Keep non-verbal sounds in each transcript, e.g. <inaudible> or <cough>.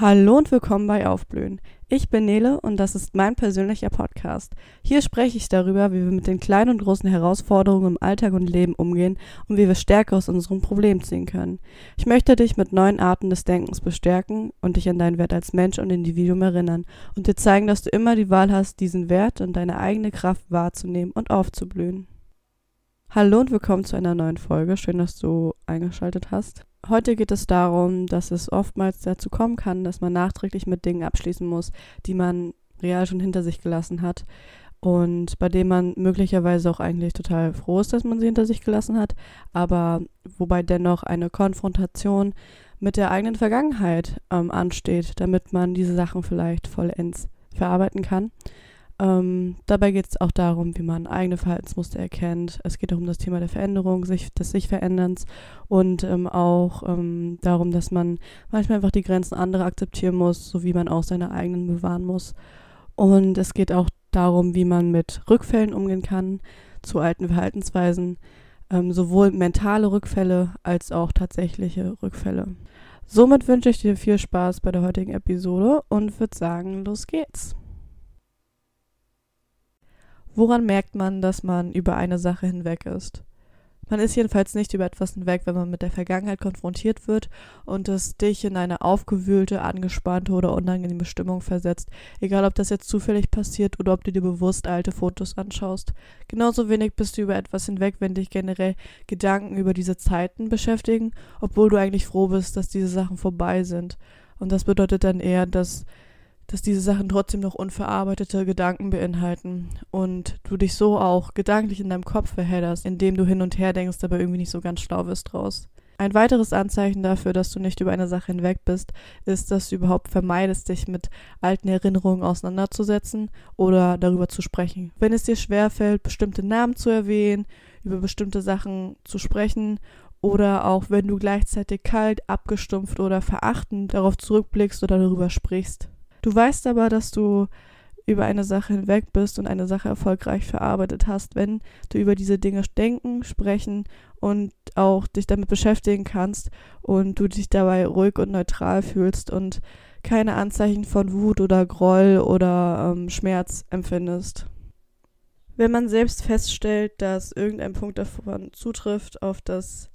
Hallo und willkommen bei Aufblühen. Ich bin Nele und das ist mein persönlicher Podcast. Hier spreche ich darüber, wie wir mit den kleinen und großen Herausforderungen im Alltag und Leben umgehen und wie wir Stärke aus unseren Problemen ziehen können. Ich möchte dich mit neuen Arten des Denkens bestärken und dich an deinen Wert als Mensch und Individuum erinnern und dir zeigen, dass du immer die Wahl hast, diesen Wert und deine eigene Kraft wahrzunehmen und aufzublühen. Hallo und willkommen zu einer neuen Folge. Schön, dass du eingeschaltet hast. Heute geht es darum, dass es oftmals dazu kommen kann, dass man nachträglich mit Dingen abschließen muss, die man real schon hinter sich gelassen hat und bei denen man möglicherweise auch eigentlich total froh ist, dass man sie hinter sich gelassen hat, aber wobei dennoch eine Konfrontation mit der eigenen Vergangenheit ähm, ansteht, damit man diese Sachen vielleicht vollends verarbeiten kann. Ähm, dabei geht es auch darum, wie man eigene Verhaltensmuster erkennt. Es geht auch um das Thema der Veränderung, sich, des sich Veränderns und ähm, auch ähm, darum, dass man manchmal einfach die Grenzen anderer akzeptieren muss, sowie man auch seine eigenen bewahren muss. Und es geht auch darum, wie man mit Rückfällen umgehen kann zu alten Verhaltensweisen, ähm, sowohl mentale Rückfälle als auch tatsächliche Rückfälle. Somit wünsche ich dir viel Spaß bei der heutigen Episode und würde sagen, los geht's. Woran merkt man, dass man über eine Sache hinweg ist? Man ist jedenfalls nicht über etwas hinweg, wenn man mit der Vergangenheit konfrontiert wird und es dich in eine aufgewühlte, angespannte oder unangenehme Stimmung versetzt, egal ob das jetzt zufällig passiert oder ob du dir bewusst alte Fotos anschaust. Genauso wenig bist du über etwas hinweg, wenn dich generell Gedanken über diese Zeiten beschäftigen, obwohl du eigentlich froh bist, dass diese Sachen vorbei sind. Und das bedeutet dann eher, dass dass diese Sachen trotzdem noch unverarbeitete Gedanken beinhalten und du dich so auch gedanklich in deinem Kopf verhedderst, indem du hin und her denkst, aber irgendwie nicht so ganz schlau wirst draus. Ein weiteres Anzeichen dafür, dass du nicht über eine Sache hinweg bist, ist, dass du überhaupt vermeidest, dich mit alten Erinnerungen auseinanderzusetzen oder darüber zu sprechen. Wenn es dir schwerfällt, bestimmte Namen zu erwähnen, über bestimmte Sachen zu sprechen oder auch wenn du gleichzeitig kalt, abgestumpft oder verachtend darauf zurückblickst oder darüber sprichst. Du weißt aber, dass du über eine Sache hinweg bist und eine Sache erfolgreich verarbeitet hast, wenn du über diese Dinge denken, sprechen und auch dich damit beschäftigen kannst und du dich dabei ruhig und neutral fühlst und keine Anzeichen von Wut oder Groll oder ähm, Schmerz empfindest. Wenn man selbst feststellt, dass irgendein Punkt davon zutrifft, auf das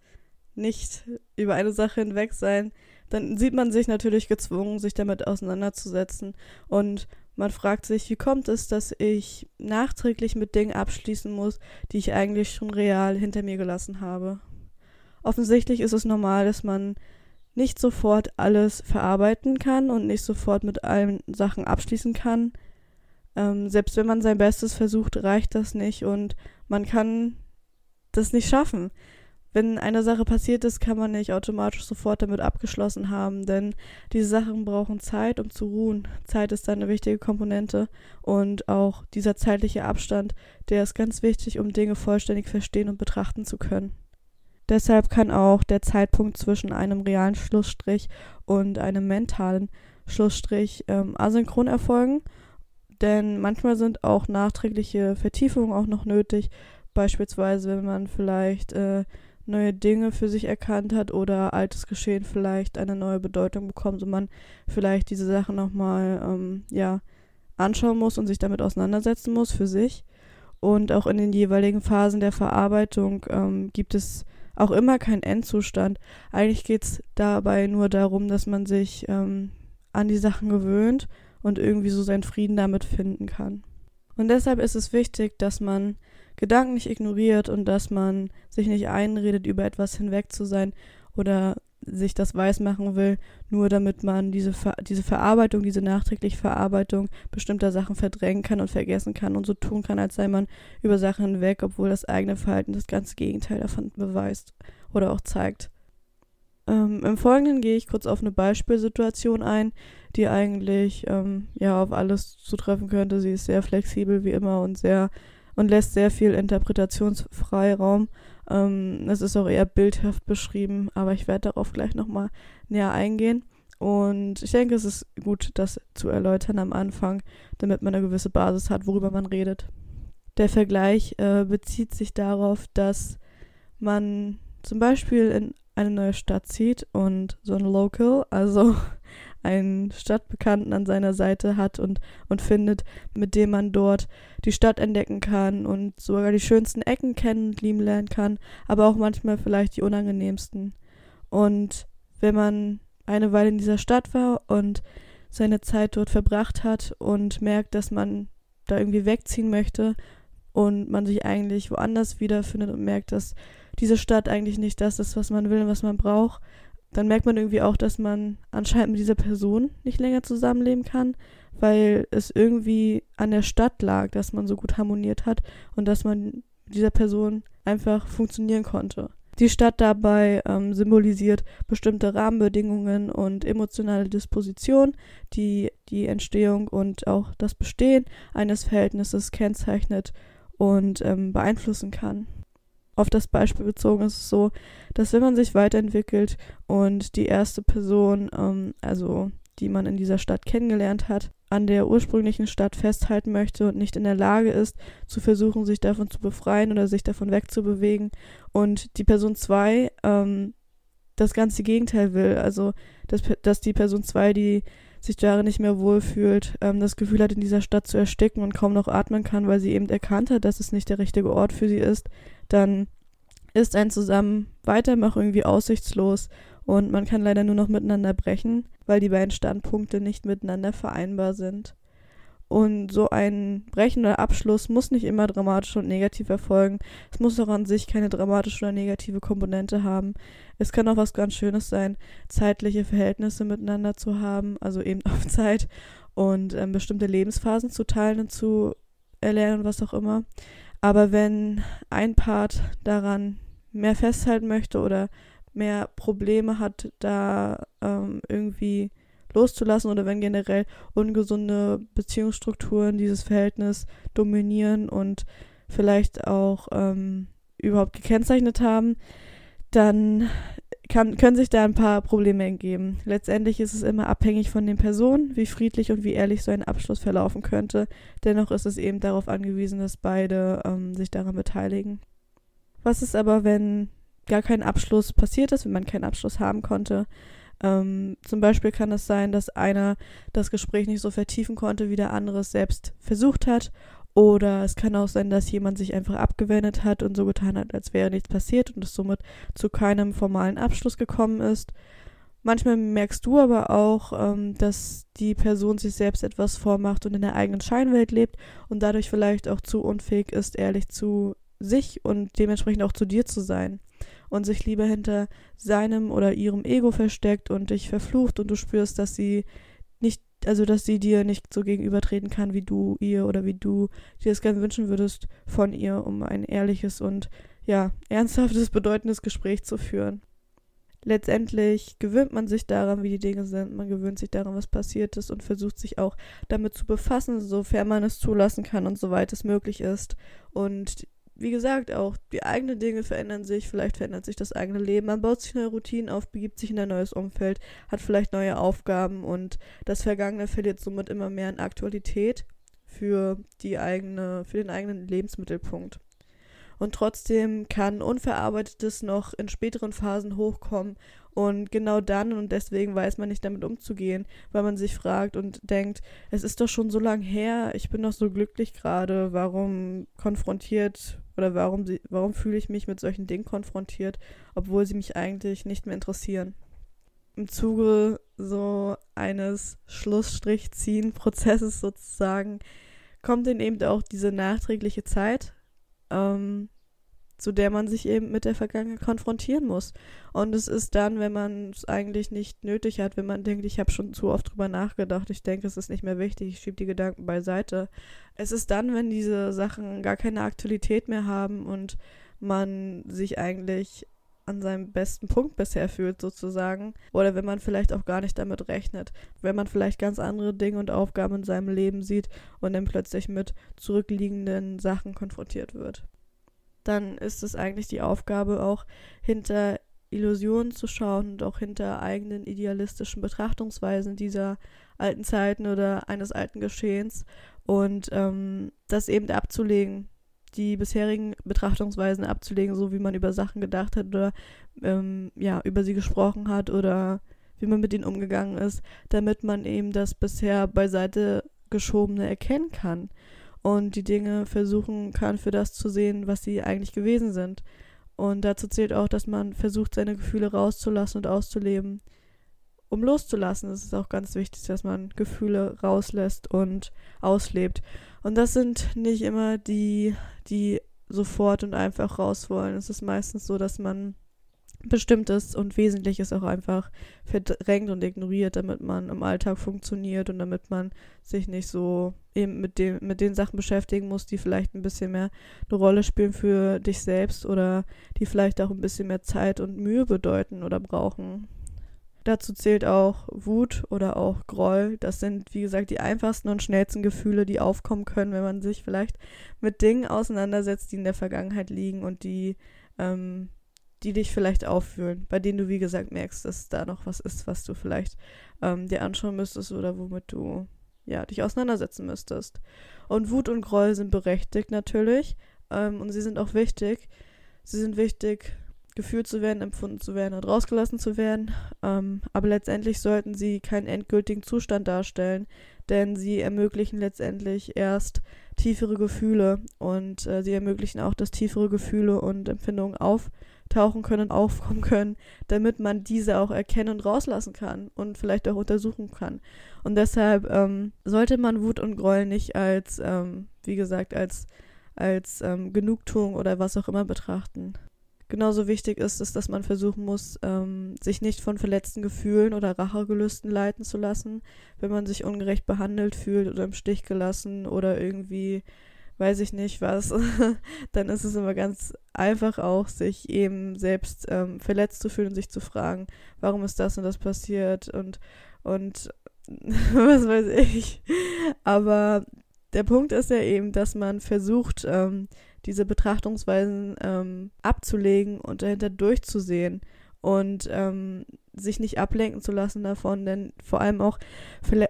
nicht über eine Sache hinweg sein, dann sieht man sich natürlich gezwungen, sich damit auseinanderzusetzen. Und man fragt sich, wie kommt es, dass ich nachträglich mit Dingen abschließen muss, die ich eigentlich schon real hinter mir gelassen habe. Offensichtlich ist es normal, dass man nicht sofort alles verarbeiten kann und nicht sofort mit allen Sachen abschließen kann. Ähm, selbst wenn man sein Bestes versucht, reicht das nicht und man kann das nicht schaffen wenn eine Sache passiert ist, kann man nicht automatisch sofort damit abgeschlossen haben, denn diese Sachen brauchen Zeit, um zu ruhen. Zeit ist eine wichtige Komponente und auch dieser zeitliche Abstand, der ist ganz wichtig, um Dinge vollständig verstehen und betrachten zu können. Deshalb kann auch der Zeitpunkt zwischen einem realen Schlussstrich und einem mentalen Schlussstrich ähm, asynchron erfolgen, denn manchmal sind auch nachträgliche Vertiefungen auch noch nötig, beispielsweise wenn man vielleicht äh, neue Dinge für sich erkannt hat oder altes Geschehen vielleicht eine neue Bedeutung bekommt und man vielleicht diese Sachen nochmal ähm, ja, anschauen muss und sich damit auseinandersetzen muss für sich. Und auch in den jeweiligen Phasen der Verarbeitung ähm, gibt es auch immer keinen Endzustand. Eigentlich geht es dabei nur darum, dass man sich ähm, an die Sachen gewöhnt und irgendwie so seinen Frieden damit finden kann. Und deshalb ist es wichtig, dass man Gedanken nicht ignoriert und dass man sich nicht einredet, über etwas hinweg zu sein oder sich das weismachen will, nur damit man diese, Ver diese Verarbeitung, diese nachträgliche Verarbeitung bestimmter Sachen verdrängen kann und vergessen kann und so tun kann, als sei man über Sachen hinweg, obwohl das eigene Verhalten das ganze Gegenteil davon beweist oder auch zeigt. Ähm, Im Folgenden gehe ich kurz auf eine Beispielsituation ein, die eigentlich ähm, ja auf alles zutreffen könnte. Sie ist sehr flexibel wie immer und sehr und lässt sehr viel Interpretationsfreiraum. Ähm, es ist auch eher bildhaft beschrieben, aber ich werde darauf gleich nochmal näher eingehen. Und ich denke, es ist gut, das zu erläutern am Anfang, damit man eine gewisse Basis hat, worüber man redet. Der Vergleich äh, bezieht sich darauf, dass man zum Beispiel in eine neue Stadt zieht und so ein Local, also einen Stadtbekannten an seiner Seite hat und, und findet, mit dem man dort die Stadt entdecken kann und sogar die schönsten Ecken kennen und lieben lernen kann, aber auch manchmal vielleicht die unangenehmsten. Und wenn man eine Weile in dieser Stadt war und seine Zeit dort verbracht hat und merkt, dass man da irgendwie wegziehen möchte und man sich eigentlich woanders wiederfindet und merkt, dass diese Stadt eigentlich nicht das ist, was man will und was man braucht, dann merkt man irgendwie auch, dass man anscheinend mit dieser Person nicht länger zusammenleben kann, weil es irgendwie an der Stadt lag, dass man so gut harmoniert hat und dass man mit dieser Person einfach funktionieren konnte. Die Stadt dabei ähm, symbolisiert bestimmte Rahmenbedingungen und emotionale Disposition, die die Entstehung und auch das Bestehen eines Verhältnisses kennzeichnet und ähm, beeinflussen kann. Auf das Beispiel bezogen ist es so, dass wenn man sich weiterentwickelt und die erste Person, ähm, also die man in dieser Stadt kennengelernt hat, an der ursprünglichen Stadt festhalten möchte und nicht in der Lage ist, zu versuchen, sich davon zu befreien oder sich davon wegzubewegen. Und die Person 2 ähm, das ganze Gegenteil will. Also, dass, dass die Person 2, die sich darin nicht mehr wohlfühlt, ähm, das Gefühl hat, in dieser Stadt zu ersticken und kaum noch atmen kann, weil sie eben erkannt hat, dass es nicht der richtige Ort für sie ist, dann ist ein Zusammen weitermachen irgendwie aussichtslos und man kann leider nur noch miteinander brechen, weil die beiden Standpunkte nicht miteinander vereinbar sind. Und so ein Brechen oder Abschluss muss nicht immer dramatisch und negativ erfolgen. Es muss auch an sich keine dramatische oder negative Komponente haben. Es kann auch was ganz Schönes sein, zeitliche Verhältnisse miteinander zu haben, also eben <laughs> auf Zeit und ähm, bestimmte Lebensphasen zu teilen und zu erlernen, was auch immer. Aber wenn ein Part daran mehr festhalten möchte oder mehr Probleme hat, da ähm, irgendwie loszulassen oder wenn generell ungesunde Beziehungsstrukturen dieses Verhältnis dominieren und vielleicht auch ähm, überhaupt gekennzeichnet haben, dann kann, können sich da ein paar Probleme ergeben. Letztendlich ist es immer abhängig von den Personen, wie friedlich und wie ehrlich so ein Abschluss verlaufen könnte. Dennoch ist es eben darauf angewiesen, dass beide ähm, sich daran beteiligen. Was ist aber, wenn gar kein Abschluss passiert ist, wenn man keinen Abschluss haben konnte? Ähm, zum Beispiel kann es sein, dass einer das Gespräch nicht so vertiefen konnte, wie der andere es selbst versucht hat. Oder es kann auch sein, dass jemand sich einfach abgewendet hat und so getan hat, als wäre nichts passiert und es somit zu keinem formalen Abschluss gekommen ist. Manchmal merkst du aber auch, ähm, dass die Person sich selbst etwas vormacht und in der eigenen Scheinwelt lebt und dadurch vielleicht auch zu unfähig ist, ehrlich zu sich und dementsprechend auch zu dir zu sein und sich lieber hinter seinem oder ihrem Ego versteckt und dich verflucht und du spürst, dass sie also dass sie dir nicht so gegenübertreten kann, wie du ihr oder wie du dir das gerne wünschen würdest von ihr, um ein ehrliches und ja, ernsthaftes, bedeutendes Gespräch zu führen. Letztendlich gewöhnt man sich daran, wie die Dinge sind, man gewöhnt sich daran, was passiert ist und versucht sich auch damit zu befassen, sofern man es zulassen kann und soweit es möglich ist. Und wie gesagt, auch die eigenen Dinge verändern sich, vielleicht verändert sich das eigene Leben, man baut sich neue Routinen auf, begibt sich in ein neues Umfeld, hat vielleicht neue Aufgaben und das Vergangene verliert somit immer mehr an Aktualität für die eigene, für den eigenen Lebensmittelpunkt. Und trotzdem kann Unverarbeitetes noch in späteren Phasen hochkommen und genau dann und deswegen weiß man nicht damit umzugehen, weil man sich fragt und denkt, es ist doch schon so lang her, ich bin doch so glücklich gerade, warum konfrontiert oder warum, warum fühle ich mich mit solchen Dingen konfrontiert, obwohl sie mich eigentlich nicht mehr interessieren. Im Zuge so eines Schlussstrichziehen-Prozesses sozusagen kommt dann eben auch diese nachträgliche Zeit, ähm, zu der man sich eben mit der Vergangenheit konfrontieren muss. Und es ist dann, wenn man es eigentlich nicht nötig hat, wenn man denkt, ich habe schon zu oft drüber nachgedacht, ich denke, es ist nicht mehr wichtig, ich schiebe die Gedanken beiseite. Es ist dann, wenn diese Sachen gar keine Aktualität mehr haben und man sich eigentlich an seinem besten Punkt bisher fühlt, sozusagen. Oder wenn man vielleicht auch gar nicht damit rechnet. Wenn man vielleicht ganz andere Dinge und Aufgaben in seinem Leben sieht und dann plötzlich mit zurückliegenden Sachen konfrontiert wird dann ist es eigentlich die Aufgabe auch hinter Illusionen zu schauen und auch hinter eigenen idealistischen Betrachtungsweisen dieser alten Zeiten oder eines alten Geschehens und ähm, das eben abzulegen, die bisherigen Betrachtungsweisen abzulegen, so wie man über Sachen gedacht hat oder ähm, ja über sie gesprochen hat oder wie man mit ihnen umgegangen ist, damit man eben das bisher beiseite geschobene erkennen kann und die Dinge versuchen kann, für das zu sehen, was sie eigentlich gewesen sind. Und dazu zählt auch, dass man versucht, seine Gefühle rauszulassen und auszuleben. Um loszulassen, ist es auch ganz wichtig, dass man Gefühle rauslässt und auslebt. Und das sind nicht immer die, die sofort und einfach raus wollen. Es ist meistens so, dass man Bestimmtes und Wesentliches auch einfach verdrängt und ignoriert, damit man im Alltag funktioniert und damit man sich nicht so eben mit, dem, mit den Sachen beschäftigen muss, die vielleicht ein bisschen mehr eine Rolle spielen für dich selbst oder die vielleicht auch ein bisschen mehr Zeit und Mühe bedeuten oder brauchen. Dazu zählt auch Wut oder auch Groll. Das sind, wie gesagt, die einfachsten und schnellsten Gefühle, die aufkommen können, wenn man sich vielleicht mit Dingen auseinandersetzt, die in der Vergangenheit liegen und die ähm, die dich vielleicht auffühlen, bei denen du, wie gesagt, merkst, dass da noch was ist, was du vielleicht ähm, dir anschauen müsstest oder womit du ja, dich auseinandersetzen müsstest. Und Wut und Groll sind berechtigt natürlich ähm, und sie sind auch wichtig. Sie sind wichtig, gefühlt zu werden, empfunden zu werden und rausgelassen zu werden. Ähm, aber letztendlich sollten sie keinen endgültigen Zustand darstellen, denn sie ermöglichen letztendlich erst tiefere Gefühle und äh, sie ermöglichen auch, dass tiefere Gefühle und Empfindungen auf tauchen können, aufkommen können, damit man diese auch erkennen und rauslassen kann und vielleicht auch untersuchen kann. Und deshalb ähm, sollte man Wut und Groll nicht als, ähm, wie gesagt, als, als ähm, Genugtuung oder was auch immer betrachten. Genauso wichtig ist es, dass man versuchen muss, ähm, sich nicht von verletzten Gefühlen oder Rachegelüsten leiten zu lassen, wenn man sich ungerecht behandelt fühlt oder im Stich gelassen oder irgendwie weiß ich nicht was, <laughs> dann ist es immer ganz einfach auch, sich eben selbst ähm, verletzt zu fühlen und sich zu fragen, warum ist das und das passiert und, und <laughs> was weiß ich. Aber der Punkt ist ja eben, dass man versucht, ähm, diese Betrachtungsweisen ähm, abzulegen und dahinter durchzusehen und ähm, sich nicht ablenken zu lassen davon, denn vor allem auch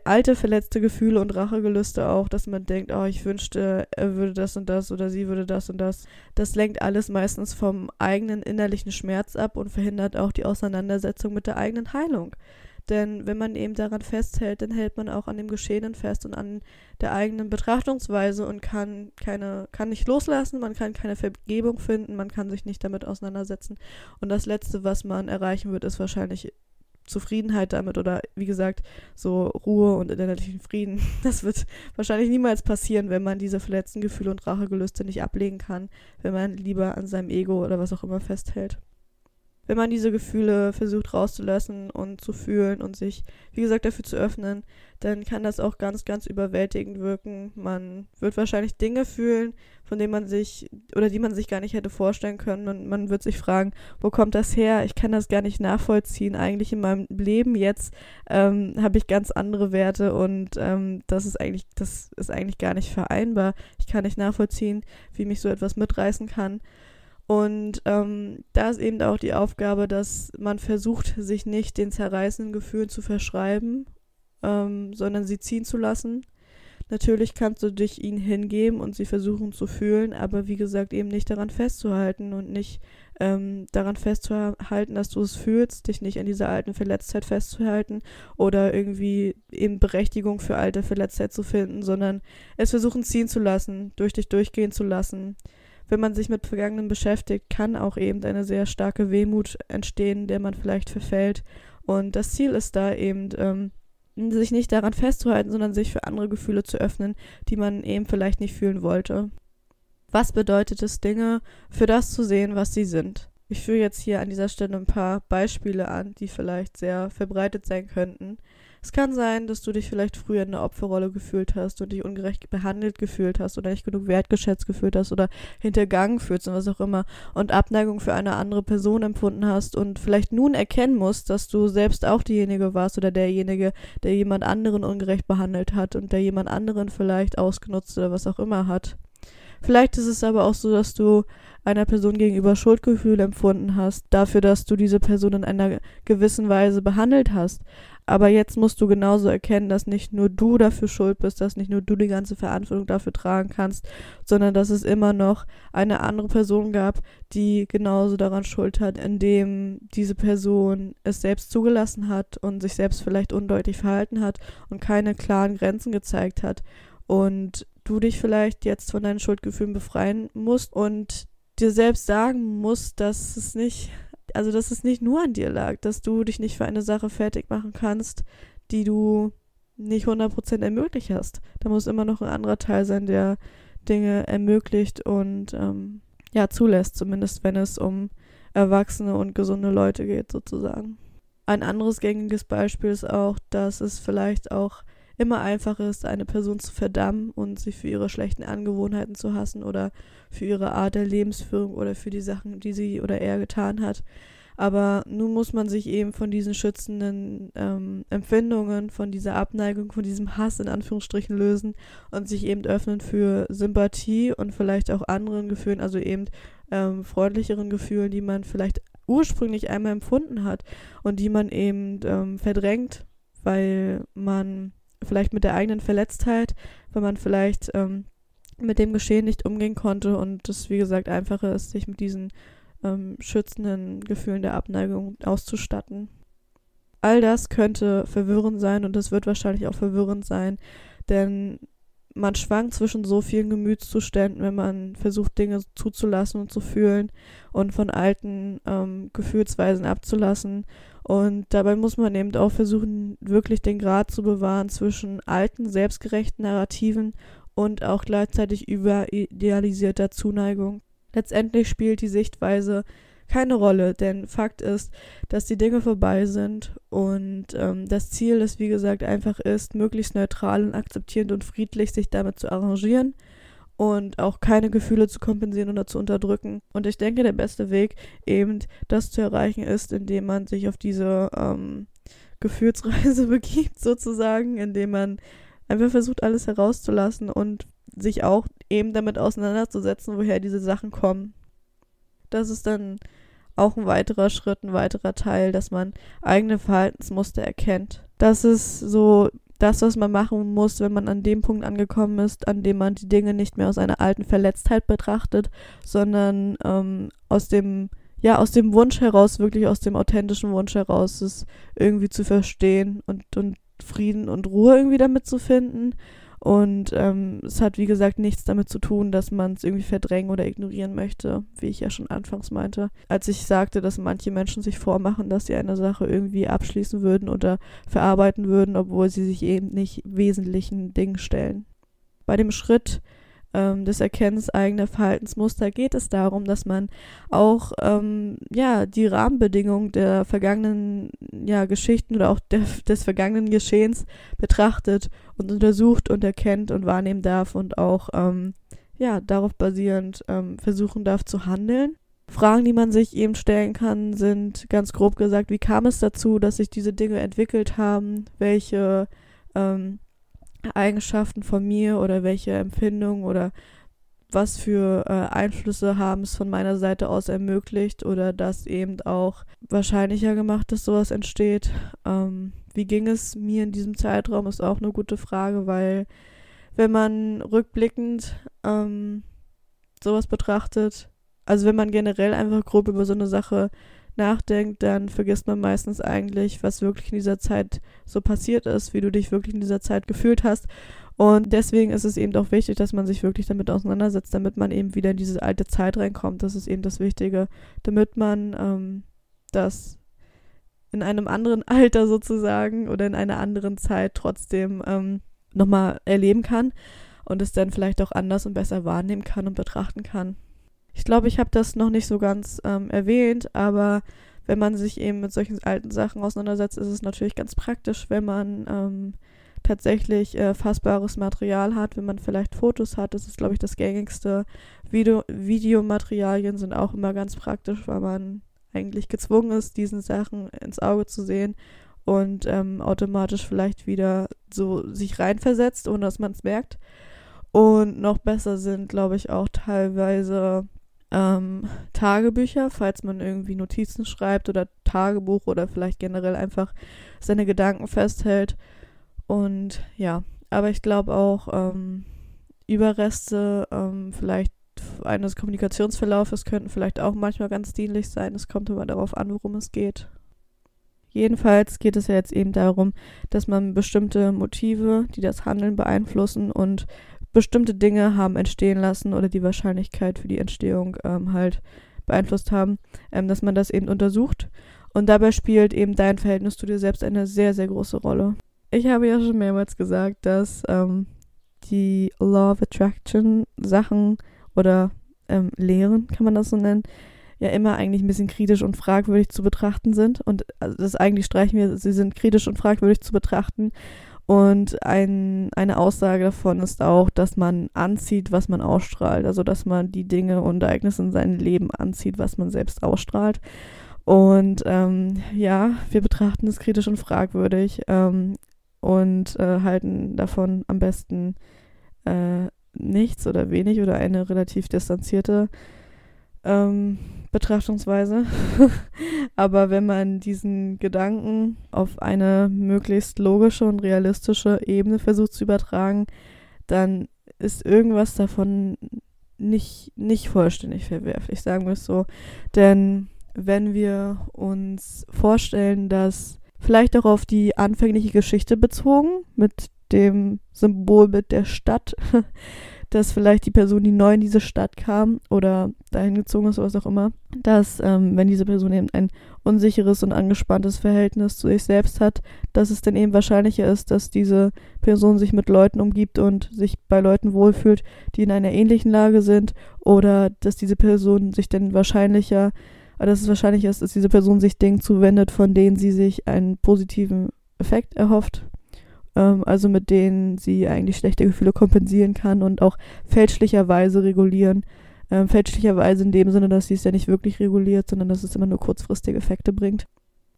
alte verletzte Gefühle und Rachegelüste auch, dass man denkt, oh, ich wünschte, er würde das und das oder sie würde das und das. Das lenkt alles meistens vom eigenen innerlichen Schmerz ab und verhindert auch die Auseinandersetzung mit der eigenen Heilung. Denn wenn man eben daran festhält, dann hält man auch an dem Geschehenen fest und an der eigenen Betrachtungsweise und kann keine, kann nicht loslassen, man kann keine Vergebung finden, man kann sich nicht damit auseinandersetzen. Und das Letzte, was man erreichen wird, ist wahrscheinlich Zufriedenheit damit oder wie gesagt, so Ruhe und innerlichen Frieden. <laughs> Das wird wahrscheinlich niemals passieren, wenn man diese verletzten Gefühle und Rachegelüste nicht ablegen kann, wenn man lieber an seinem Ego oder was auch immer festhält wenn man diese Gefühle versucht rauszulassen und zu fühlen und sich, wie gesagt, dafür zu öffnen, dann kann das auch ganz, ganz überwältigend wirken. Man wird wahrscheinlich Dinge fühlen, von denen man sich oder die man sich gar nicht hätte vorstellen können und man wird sich fragen, wo kommt das her? Ich kann das gar nicht nachvollziehen. Eigentlich in meinem Leben jetzt ähm, habe ich ganz andere Werte und ähm, das ist eigentlich, das ist eigentlich gar nicht vereinbar. Ich kann nicht nachvollziehen, wie mich so etwas mitreißen kann. Und ähm, da ist eben auch die Aufgabe, dass man versucht, sich nicht den zerreißenden Gefühlen zu verschreiben, ähm, sondern sie ziehen zu lassen. Natürlich kannst du dich ihnen hingeben und sie versuchen zu fühlen, aber wie gesagt, eben nicht daran festzuhalten und nicht ähm, daran festzuhalten, dass du es fühlst, dich nicht an dieser alten Verletztheit festzuhalten oder irgendwie eben Berechtigung für alte Verletztheit zu finden, sondern es versuchen ziehen zu lassen, durch dich durchgehen zu lassen wenn man sich mit Vergangenen beschäftigt, kann auch eben eine sehr starke Wehmut entstehen, der man vielleicht verfällt. Und das Ziel ist da eben, ähm, sich nicht daran festzuhalten, sondern sich für andere Gefühle zu öffnen, die man eben vielleicht nicht fühlen wollte. Was bedeutet es, Dinge für das zu sehen, was sie sind? Ich führe jetzt hier an dieser Stelle ein paar Beispiele an, die vielleicht sehr verbreitet sein könnten. Es kann sein, dass du dich vielleicht früher in der Opferrolle gefühlt hast und dich ungerecht behandelt gefühlt hast oder nicht genug wertgeschätzt gefühlt hast oder hintergangen fühlst und was auch immer und Abneigung für eine andere Person empfunden hast und vielleicht nun erkennen musst, dass du selbst auch diejenige warst oder derjenige, der jemand anderen ungerecht behandelt hat und der jemand anderen vielleicht ausgenutzt oder was auch immer hat. Vielleicht ist es aber auch so, dass du einer Person gegenüber Schuldgefühl empfunden hast, dafür, dass du diese Person in einer gewissen Weise behandelt hast. Aber jetzt musst du genauso erkennen, dass nicht nur du dafür schuld bist, dass nicht nur du die ganze Verantwortung dafür tragen kannst, sondern dass es immer noch eine andere Person gab, die genauso daran schuld hat, indem diese Person es selbst zugelassen hat und sich selbst vielleicht undeutlich verhalten hat und keine klaren Grenzen gezeigt hat. Und du dich vielleicht jetzt von deinen Schuldgefühlen befreien musst und dir selbst sagen musst, dass es nicht also dass es nicht nur an dir lag, dass du dich nicht für eine Sache fertig machen kannst, die du nicht 100% ermöglicht hast. Da muss immer noch ein anderer Teil sein, der Dinge ermöglicht und ähm, ja, zulässt, zumindest wenn es um erwachsene und gesunde Leute geht, sozusagen. Ein anderes gängiges Beispiel ist auch, dass es vielleicht auch immer einfacher ist, eine Person zu verdammen und sie für ihre schlechten Angewohnheiten zu hassen oder für ihre Art der Lebensführung oder für die Sachen, die sie oder er getan hat. Aber nun muss man sich eben von diesen schützenden ähm, Empfindungen, von dieser Abneigung, von diesem Hass in Anführungsstrichen lösen und sich eben öffnen für Sympathie und vielleicht auch anderen Gefühlen, also eben ähm, freundlicheren Gefühlen, die man vielleicht ursprünglich einmal empfunden hat und die man eben ähm, verdrängt, weil man vielleicht mit der eigenen Verletztheit, weil man vielleicht ähm, mit dem Geschehen nicht umgehen konnte und es, wie gesagt, einfacher ist, sich mit diesen ähm, schützenden Gefühlen der Abneigung auszustatten. All das könnte verwirrend sein und es wird wahrscheinlich auch verwirrend sein, denn man schwankt zwischen so vielen Gemütszuständen, wenn man versucht, Dinge zuzulassen und zu fühlen und von alten ähm, Gefühlsweisen abzulassen. Und dabei muss man eben auch versuchen, wirklich den Grad zu bewahren zwischen alten, selbstgerechten Narrativen und auch gleichzeitig überidealisierter Zuneigung. Letztendlich spielt die Sichtweise keine Rolle, denn Fakt ist, dass die Dinge vorbei sind und ähm, das Ziel, das wie gesagt einfach ist, möglichst neutral und akzeptierend und friedlich sich damit zu arrangieren und auch keine Gefühle zu kompensieren oder zu unterdrücken. Und ich denke, der beste Weg, eben das zu erreichen, ist, indem man sich auf diese ähm, Gefühlsreise <laughs> begibt, sozusagen, indem man einfach versucht, alles herauszulassen und sich auch eben damit auseinanderzusetzen, woher diese Sachen kommen. Das ist dann auch ein weiterer Schritt, ein weiterer Teil, dass man eigene Verhaltensmuster erkennt. Das ist so das, was man machen muss, wenn man an dem Punkt angekommen ist, an dem man die Dinge nicht mehr aus einer alten Verletztheit betrachtet, sondern ähm, aus dem ja aus dem Wunsch heraus, wirklich aus dem authentischen Wunsch heraus, es irgendwie zu verstehen und, und Frieden und Ruhe irgendwie damit zu finden und ähm, es hat, wie gesagt, nichts damit zu tun, dass man es irgendwie verdrängen oder ignorieren möchte, wie ich ja schon anfangs meinte. Als ich sagte, dass manche Menschen sich vormachen, dass sie eine Sache irgendwie abschließen würden oder verarbeiten würden, obwohl sie sich eben nicht wesentlichen Dingen stellen. Bei dem Schritt, ähm, des Erkennens eigener Verhaltensmuster geht es darum, dass man auch ähm, ja die Rahmenbedingungen der vergangenen ja, Geschichten oder auch der, des vergangenen Geschehens betrachtet und untersucht und erkennt und wahrnehmen darf und auch ähm, ja darauf basierend ähm, versuchen darf zu handeln. Fragen, die man sich eben stellen kann, sind ganz grob gesagt, wie kam es dazu, dass sich diese Dinge entwickelt haben, welche ähm, Eigenschaften von mir oder welche Empfindungen oder was für äh, Einflüsse haben es von meiner Seite aus ermöglicht oder das eben auch wahrscheinlicher gemacht, dass sowas entsteht. Ähm, wie ging es mir in diesem Zeitraum, ist auch eine gute Frage, weil wenn man rückblickend ähm, sowas betrachtet, also wenn man generell einfach grob über so eine Sache nachdenkt, dann vergisst man meistens eigentlich, was wirklich in dieser Zeit so passiert ist, wie du dich wirklich in dieser Zeit gefühlt hast. Und deswegen ist es eben auch wichtig, dass man sich wirklich damit auseinandersetzt, damit man eben wieder in diese alte Zeit reinkommt. Das ist eben das Wichtige, damit man ähm, das in einem anderen <laughs> Alter sozusagen oder in einer anderen Zeit trotzdem ähm, nochmal erleben kann und es dann vielleicht auch anders und besser wahrnehmen kann und betrachten kann. Ich glaube, ich habe das noch nicht so ganz ähm, erwähnt, aber wenn man sich eben mit solchen alten Sachen auseinandersetzt, ist es natürlich ganz praktisch, wenn man ähm, tatsächlich äh, fassbares Material hat, wenn man vielleicht Fotos hat. Das ist, glaube ich, das gängigste. Video Videomaterialien sind auch immer ganz praktisch, weil man eigentlich gezwungen ist, diesen Sachen ins Auge zu sehen und ähm, automatisch vielleicht wieder so sich reinversetzt, ohne dass man es merkt. Und noch besser sind, glaube ich, auch teilweise ähm, Tagebücher, falls man irgendwie Notizen schreibt oder Tagebuch oder vielleicht generell einfach seine Gedanken festhält. Und ja, aber ich glaube auch ähm, Überreste ähm, vielleicht eines Kommunikationsverlaufes könnten vielleicht auch manchmal ganz dienlich sein. Es kommt immer darauf an, worum es geht. Jedenfalls geht es ja jetzt eben darum, dass man bestimmte Motive, die das Handeln beeinflussen und bestimmte Dinge haben entstehen lassen oder die Wahrscheinlichkeit für die Entstehung ähm, halt beeinflusst haben, ähm, dass man das eben untersucht. Und dabei spielt eben dein Verhältnis zu dir selbst eine sehr, sehr große Rolle. Ich habe ja schon mehrmals gesagt, dass ähm, die Law of Attraction Sachen oder ähm, Lehren, kann man das so nennen, ja immer eigentlich ein bisschen kritisch und fragwürdig zu betrachten sind. Und also das eigentlich streichen wir, sie sind kritisch und fragwürdig zu betrachten. Und ein, eine Aussage davon ist auch, dass man anzieht, was man ausstrahlt. Also dass man die Dinge und Ereignisse in seinem Leben anzieht, was man selbst ausstrahlt. Und ähm, ja, wir betrachten es kritisch und fragwürdig ähm, und äh, halten davon am besten äh, nichts oder wenig oder eine relativ distanzierte ähm, Betrachtungsweise. <laughs> Aber wenn man diesen Gedanken auf eine möglichst logische und realistische Ebene versucht zu übertragen, dann ist irgendwas davon nicht, nicht vollständig verwerflich, sagen wir es so. Denn wenn wir uns vorstellen, dass vielleicht auch auf die anfängliche Geschichte bezogen, mit dem Symbolbild der Stadt, <laughs> dass vielleicht die Person, die neu in diese Stadt kam oder dahin gezogen ist oder was auch immer, dass ähm, wenn diese Person eben ein unsicheres und angespanntes Verhältnis zu sich selbst hat, dass es dann eben wahrscheinlicher ist, dass diese Person sich mit Leuten umgibt und sich bei Leuten wohlfühlt, die in einer ähnlichen Lage sind oder dass diese Person sich dann wahrscheinlicher, dass es wahrscheinlicher ist, dass diese Person sich Dingen zuwendet, von denen sie sich einen positiven Effekt erhofft ähm, also mit denen sie eigentlich schlechte Gefühle kompensieren kann und auch fälschlicherweise regulieren. Ähm, fälschlicherweise in dem Sinne, dass sie es ja nicht wirklich reguliert, sondern dass es immer nur kurzfristige Effekte bringt.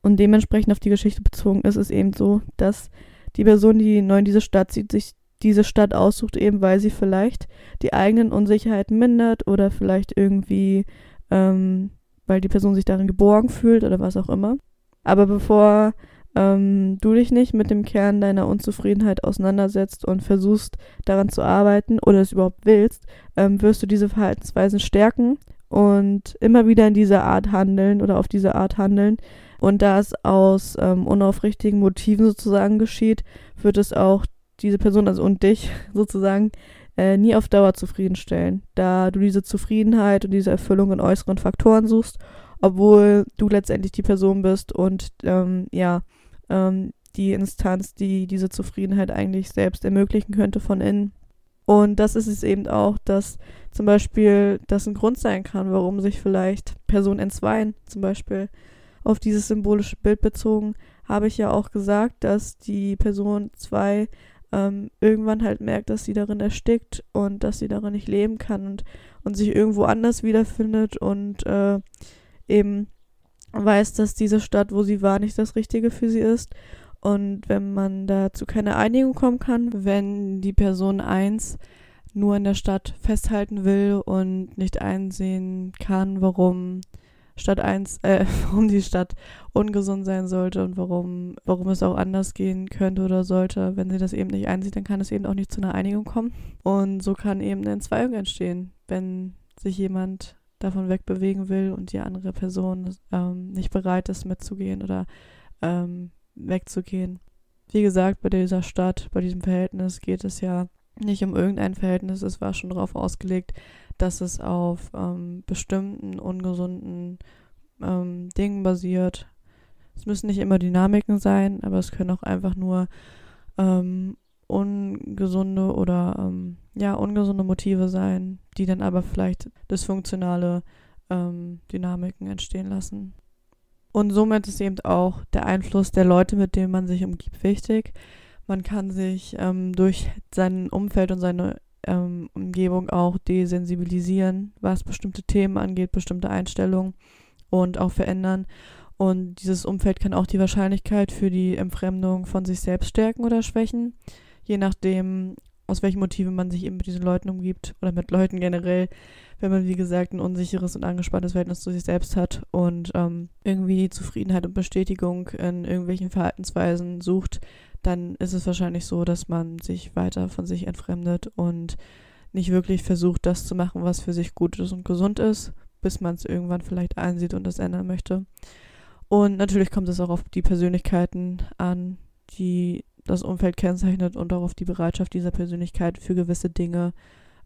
Und dementsprechend auf die Geschichte bezogen ist es eben so, dass die Person, die neu in diese Stadt zieht, sich diese Stadt aussucht, eben weil sie vielleicht die eigenen Unsicherheiten mindert oder vielleicht irgendwie, ähm, weil die Person sich darin geborgen fühlt oder was auch immer. Aber bevor ähm, du dich nicht mit dem Kern deiner Unzufriedenheit auseinandersetzt und versuchst daran zu arbeiten oder es überhaupt willst, ähm, wirst du diese Verhaltensweisen stärken und immer wieder in dieser Art handeln oder auf diese Art handeln. Und da es aus ähm, unaufrichtigen Motiven sozusagen geschieht, wird es auch diese Person, also und dich <laughs> sozusagen, äh, nie auf Dauer zufriedenstellen, da du diese Zufriedenheit und diese Erfüllung in äußeren Faktoren suchst, obwohl du letztendlich die Person bist und ähm, ja, ähm, die Instanz, die diese Zufriedenheit eigentlich selbst ermöglichen könnte von innen. Und das ist es eben auch, dass zum Beispiel das ein Grund sein kann, warum sich vielleicht Person entzweien, zum Beispiel auf dieses symbolische Bild bezogen, habe ich ja auch gesagt, dass die Person 2 ähm, irgendwann halt merkt, dass sie darin erstickt und dass sie darin nicht leben kann und, und sich irgendwo anders wiederfindet und äh, eben weiß, dass diese Stadt, wo sie war, nicht das Richtige für sie ist. Und wenn man da zu keiner Einigung kommen kann, wenn die Person 1 nur in der Stadt festhalten will und nicht einsehen kann, warum Stadt 1, äh, <laughs> warum die Stadt ungesund sein sollte und warum, warum es auch anders gehen könnte oder sollte, wenn sie das eben nicht einsieht, dann kann es eben auch nicht zu einer Einigung kommen. Und so kann eben eine Entzweiung entstehen, wenn sich jemand davon wegbewegen will und die andere Person ähm, nicht bereit ist mitzugehen oder ähm, wegzugehen. Wie gesagt, bei dieser Stadt, bei diesem Verhältnis geht es ja nicht um irgendein Verhältnis, es war schon darauf ausgelegt, dass es auf ähm, bestimmten ungesunden ähm, Dingen basiert. Es müssen nicht immer Dynamiken sein, aber es können auch einfach nur ähm, ungesunde oder ähm, ja, ungesunde Motive sein, die dann aber vielleicht dysfunktionale ähm, Dynamiken entstehen lassen. Und somit ist eben auch der Einfluss der Leute, mit denen man sich umgibt, wichtig. Man kann sich ähm, durch sein Umfeld und seine ähm, Umgebung auch desensibilisieren, was bestimmte Themen angeht, bestimmte Einstellungen und auch verändern. Und dieses Umfeld kann auch die Wahrscheinlichkeit für die Entfremdung von sich selbst stärken oder schwächen je nachdem, aus welchen Motiven man sich eben mit diesen Leuten umgibt oder mit Leuten generell wenn man, wie gesagt, ein unsicheres und angespanntes Verhältnis zu sich selbst hat und ähm, irgendwie Zufriedenheit und Bestätigung in irgendwelchen Verhaltensweisen sucht, dann ist es wahrscheinlich so, dass man sich weiter von sich entfremdet und nicht wirklich versucht, das zu machen, was für sich gut ist und gesund ist, bis man es irgendwann vielleicht einsieht und das ändern möchte. Und natürlich kommt es auch auf die Persönlichkeiten an, die das Umfeld kennzeichnet und auch auf die Bereitschaft dieser Persönlichkeit für gewisse Dinge.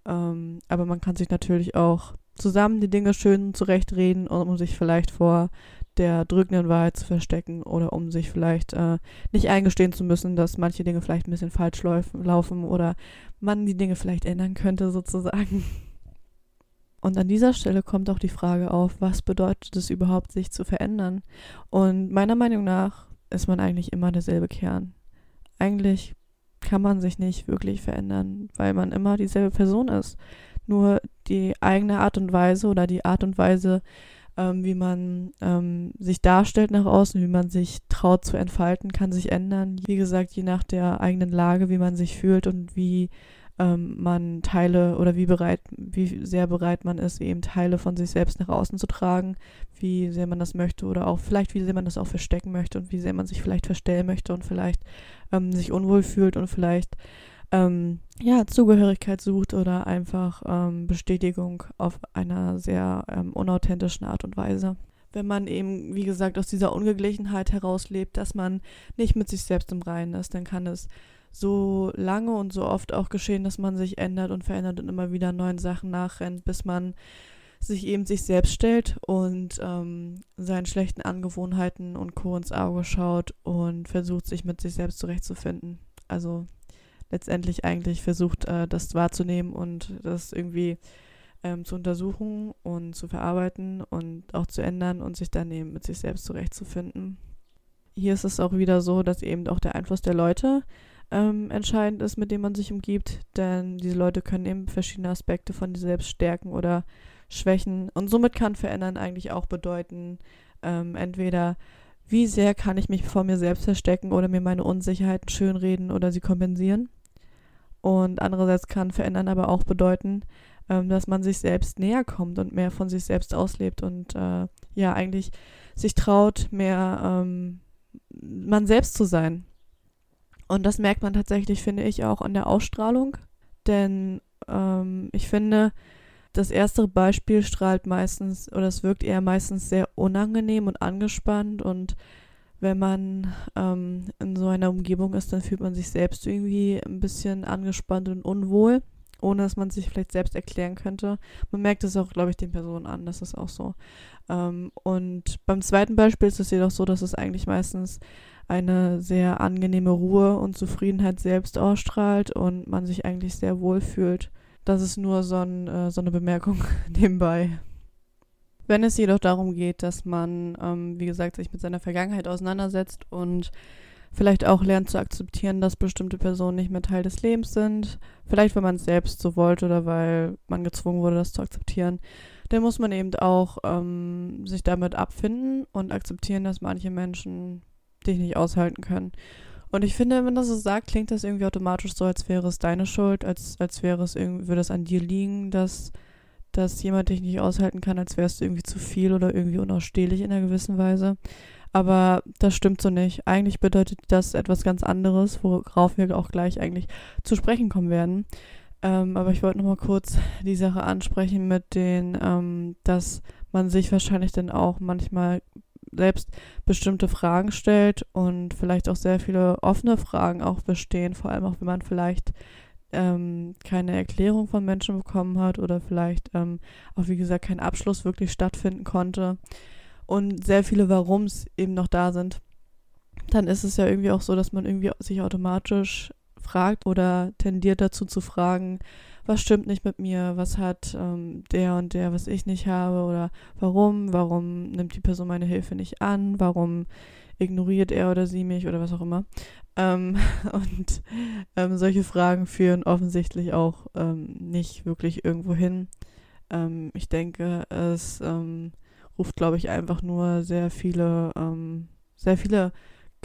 Ähm, aber man kann sich natürlich auch zusammen die Dinge schön zurechtreden, um sich vielleicht vor der drückenden Wahrheit zu verstecken oder um sich vielleicht äh, nicht eingestehen zu müssen, dass manche Dinge vielleicht ein bisschen falsch laufen oder man die Dinge vielleicht ändern könnte sozusagen. Und an dieser Stelle kommt auch die Frage auf, was bedeutet es überhaupt, sich zu verändern? Und meiner Meinung nach ist man eigentlich immer derselbe Kern. Eigentlich kann man sich nicht wirklich verändern, weil man immer dieselbe Person ist. Nur die eigene Art und Weise oder die Art und Weise, ähm, wie man ähm, sich darstellt nach außen, wie man sich traut zu entfalten, kann sich ändern. Wie gesagt, je nach der eigenen Lage, wie man sich fühlt und wie ähm, man Teile oder wie bereit, wie sehr bereit man ist, eben Teile von sich selbst nach außen zu tragen, wie sehr man das möchte oder auch vielleicht wie sehr man das auch verstecken möchte und wie sehr man sich vielleicht verstellen möchte und vielleicht ähm, sich unwohl fühlt und vielleicht ähm, ja Zugehörigkeit sucht oder einfach ähm, Bestätigung auf einer sehr ähm, unauthentischen Art und Weise. Wenn man eben, wie gesagt, aus dieser Ungeglichenheit herauslebt, dass man nicht mit sich selbst im Reinen ist, dann kann es so lange und so oft auch geschehen, dass man sich ändert und verändert und immer wieder neuen Sachen nachrennt, bis man sich eben sich selbst stellt und ähm, seinen schlechten Angewohnheiten und Co. ins Auge schaut und versucht, sich mit sich selbst zurechtzufinden. Also letztendlich eigentlich versucht, äh, das wahrzunehmen und das irgendwie ähm, zu untersuchen und zu verarbeiten und auch zu ändern und sich dann eben mit sich selbst zurechtzufinden. Hier ist es auch wieder so, dass eben auch der Einfluss der Leute ähm, entscheidend ist, mit dem man sich umgibt, denn diese Leute können eben verschiedene Aspekte von dir selbst stärken oder schwächen und somit kann verändern eigentlich auch bedeuten, ähm, entweder wie sehr kann ich mich vor mir selbst verstecken oder mir meine Unsicherheiten schönreden oder sie kompensieren. Und andererseits kann verändern aber auch bedeuten, ähm, dass man sich selbst näher kommt und mehr von sich selbst auslebt und äh, ja eigentlich sich traut, mehr ähm, man selbst zu sein. Und das merkt man tatsächlich, finde ich, auch an der Ausstrahlung. Denn ähm, ich finde, das erste Beispiel strahlt meistens oder es wirkt eher meistens sehr unangenehm und angespannt. Und wenn man ähm, in so einer Umgebung ist, dann fühlt man sich selbst irgendwie ein bisschen angespannt und unwohl, ohne dass man sich vielleicht selbst erklären könnte. Man merkt es auch, glaube ich, den Personen an, das ist auch so. Ähm, und beim zweiten Beispiel ist es jedoch so, dass es eigentlich meistens eine sehr angenehme Ruhe und Zufriedenheit selbst ausstrahlt und man sich eigentlich sehr wohl fühlt. Das ist nur so, ein, äh, so eine Bemerkung <laughs> nebenbei. Wenn es jedoch darum geht, dass man, ähm, wie gesagt, sich mit seiner Vergangenheit auseinandersetzt und vielleicht auch lernt zu akzeptieren, dass bestimmte Personen nicht mehr Teil des Lebens sind, vielleicht weil man es selbst so wollte oder weil man gezwungen wurde, das zu akzeptieren, dann muss man eben auch ähm, sich damit abfinden und akzeptieren, dass manche Menschen dich nicht aushalten können. Und ich finde, wenn das so sagt, klingt das irgendwie automatisch so, als wäre es deine Schuld, als, als wäre es irgendwie, würde es an dir liegen, dass, dass jemand dich nicht aushalten kann, als wärst du irgendwie zu viel oder irgendwie unausstehlich in einer gewissen Weise. Aber das stimmt so nicht. Eigentlich bedeutet das etwas ganz anderes, worauf wir auch gleich eigentlich zu sprechen kommen werden. Ähm, aber ich wollte nochmal kurz die Sache ansprechen mit den, ähm, dass man sich wahrscheinlich dann auch manchmal selbst bestimmte Fragen stellt und vielleicht auch sehr viele offene Fragen auch bestehen, vor allem auch wenn man vielleicht ähm, keine Erklärung von Menschen bekommen hat oder vielleicht ähm, auch wie gesagt kein Abschluss wirklich stattfinden konnte und sehr viele Warums eben noch da sind, dann ist es ja irgendwie auch so, dass man irgendwie sich automatisch fragt oder tendiert dazu zu fragen, was stimmt nicht mit mir, was hat ähm, der und der, was ich nicht habe oder warum, warum nimmt die Person meine Hilfe nicht an, warum ignoriert er oder sie mich oder was auch immer. Ähm, <laughs> und ähm, solche Fragen führen offensichtlich auch ähm, nicht wirklich irgendwo hin. Ähm, ich denke, es ähm, ruft, glaube ich, einfach nur sehr viele, sehr viele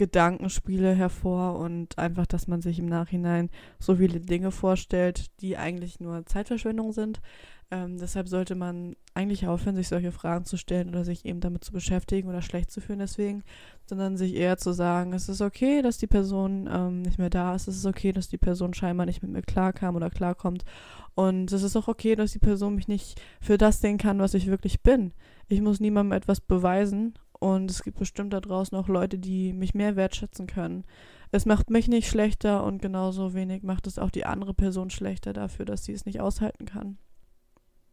Gedankenspiele hervor und einfach, dass man sich im Nachhinein so viele Dinge vorstellt, die eigentlich nur Zeitverschwendung sind. Ähm, deshalb sollte man eigentlich aufhören, sich solche Fragen zu stellen oder sich eben damit zu beschäftigen oder schlecht zu fühlen deswegen, sondern sich eher zu sagen, es ist okay, dass die Person ähm, nicht mehr da ist, es ist okay, dass die Person scheinbar nicht mit mir klarkam oder klarkommt und es ist auch okay, dass die Person mich nicht für das sehen kann, was ich wirklich bin. Ich muss niemandem etwas beweisen und es gibt bestimmt da draußen auch Leute, die mich mehr wertschätzen können. Es macht mich nicht schlechter und genauso wenig macht es auch die andere Person schlechter dafür, dass sie es nicht aushalten kann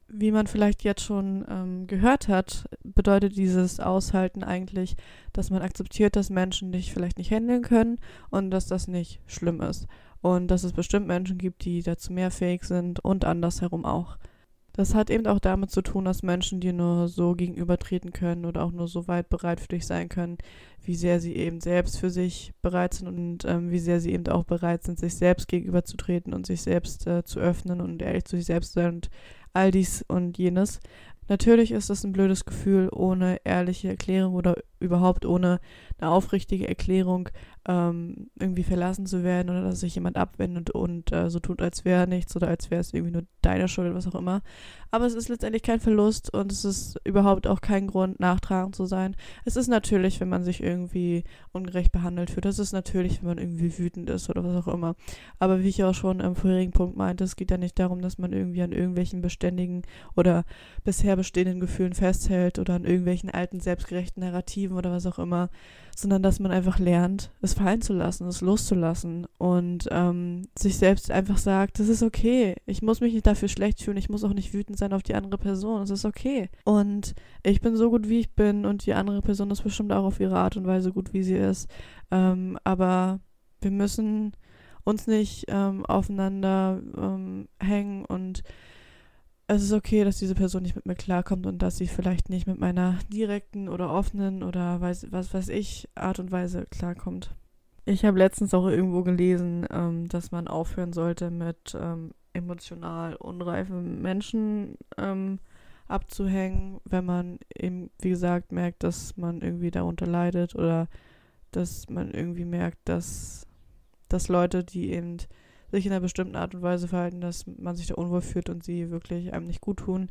wie man vielleicht jetzt schon ähm, gehört hat, bedeutet dieses Aushalten eigentlich, dass man akzeptiert, dass Menschen dich vielleicht nicht handeln können und dass das nicht schlimm ist. Und dass es bestimmt Menschen gibt, die dazu mehr fähig sind und andersherum auch. Das hat eben auch damit zu tun, dass Menschen dir nur so gegenübertreten können oder auch nur so weit bereit für dich sein können, wie sehr sie eben selbst für sich bereit sind und ähm, wie sehr sie eben auch bereit sind, sich selbst gegenüberzutreten und sich selbst äh, zu öffnen und ehrlich zu sich selbst zu sein und all dies und jenes. Natürlich ist es ein blödes Gefühl, ohne ehrliche Erklärung oder überhaupt ohne eine aufrichtige Erklärung ähm, irgendwie verlassen zu werden oder dass sich jemand abwendet und äh, so tut, als wäre nichts oder als wäre es irgendwie nur deine Schuld was auch immer. Aber es ist letztendlich kein Verlust und es ist überhaupt auch kein Grund, nachtragend zu sein. Es ist natürlich, wenn man sich irgendwie ungerecht behandelt fühlt. Es ist natürlich, wenn man irgendwie wütend ist oder was auch immer. Aber wie ich auch schon im vorherigen Punkt meinte, es geht ja nicht darum, dass man irgendwie an irgendwelchen beständigen oder bisher bestehenden Gefühlen festhält oder an irgendwelchen alten selbstgerechten Narrativen oder was auch immer, sondern dass man einfach lernt, es fallen zu lassen, es loszulassen und ähm, sich selbst einfach sagt, das ist okay, ich muss mich nicht dafür schlecht fühlen, ich muss auch nicht wütend sein auf die andere Person, es ist okay. Und ich bin so gut, wie ich bin und die andere Person ist bestimmt auch auf ihre Art und Weise gut, wie sie ist. Ähm, aber wir müssen uns nicht ähm, aufeinander ähm, hängen und es ist okay, dass diese Person nicht mit mir klarkommt und dass sie vielleicht nicht mit meiner direkten oder offenen oder weiß, was weiß ich Art und Weise klarkommt. Ich habe letztens auch irgendwo gelesen, ähm, dass man aufhören sollte mit ähm, emotional unreifen Menschen ähm, abzuhängen, wenn man eben, wie gesagt, merkt, dass man irgendwie darunter leidet oder dass man irgendwie merkt, dass, dass Leute, die eben sich in einer bestimmten Art und Weise verhalten, dass man sich da unwohl fühlt und sie wirklich einem nicht gut tun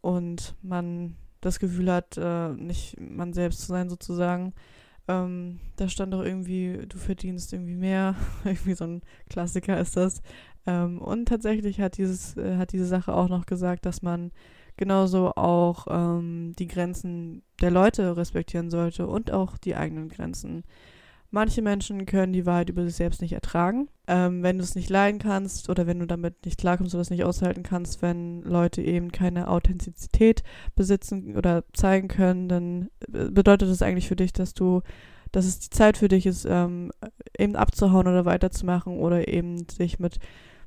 und man das Gefühl hat, äh, nicht man selbst zu sein sozusagen. Ähm, da stand doch irgendwie, du verdienst irgendwie mehr. <laughs> irgendwie so ein Klassiker ist das. Ähm, und tatsächlich hat dieses, äh, hat diese Sache auch noch gesagt, dass man genauso auch ähm, die Grenzen der Leute respektieren sollte und auch die eigenen Grenzen. Manche Menschen können die Wahrheit über sich selbst nicht ertragen. Ähm, wenn du es nicht leiden kannst oder wenn du damit nicht klarkommst oder es nicht aushalten kannst, wenn Leute eben keine Authentizität besitzen oder zeigen können, dann äh, bedeutet das eigentlich für dich, dass du, dass es die Zeit für dich ist, ähm, eben abzuhauen oder weiterzumachen oder eben sich mit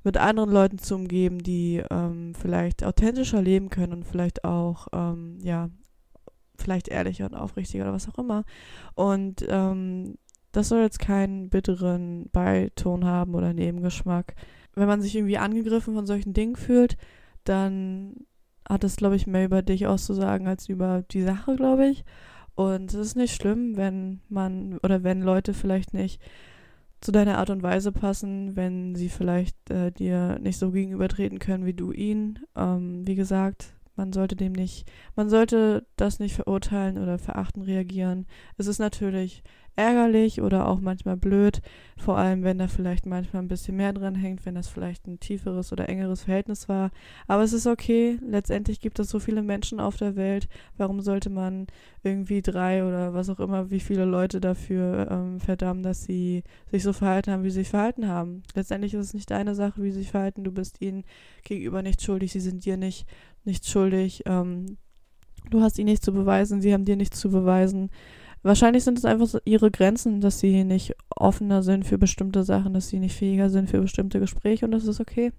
mit anderen Leuten zu umgeben, die ähm, vielleicht authentischer leben können und vielleicht auch, ähm, ja, vielleicht ehrlicher und aufrichtiger oder was auch immer. Und ähm, das soll jetzt keinen bitteren Beiton haben oder Nebengeschmack. Wenn man sich irgendwie angegriffen von solchen Dingen fühlt, dann hat es, glaube ich, mehr über dich auszusagen als über die Sache, glaube ich. Und es ist nicht schlimm, wenn man oder wenn Leute vielleicht nicht zu deiner Art und Weise passen, wenn sie vielleicht äh, dir nicht so gegenübertreten können wie du ihnen. Ähm, wie gesagt, man sollte dem nicht, man sollte das nicht verurteilen oder verachten reagieren. Es ist natürlich ärgerlich oder auch manchmal blöd, vor allem wenn da vielleicht manchmal ein bisschen mehr dran hängt, wenn das vielleicht ein tieferes oder engeres Verhältnis war. Aber es ist okay, letztendlich gibt es so viele Menschen auf der Welt, warum sollte man irgendwie drei oder was auch immer, wie viele Leute dafür ähm, verdammen, dass sie sich so verhalten haben, wie sie sich verhalten haben. Letztendlich ist es nicht deine Sache, wie sie sich verhalten, du bist ihnen gegenüber nicht schuldig, sie sind dir nicht, nicht schuldig. Ähm, du hast ihnen nichts zu beweisen, sie haben dir nichts zu beweisen. Wahrscheinlich sind es einfach ihre Grenzen, dass sie nicht offener sind für bestimmte Sachen, dass sie nicht fähiger sind für bestimmte Gespräche und das ist okay.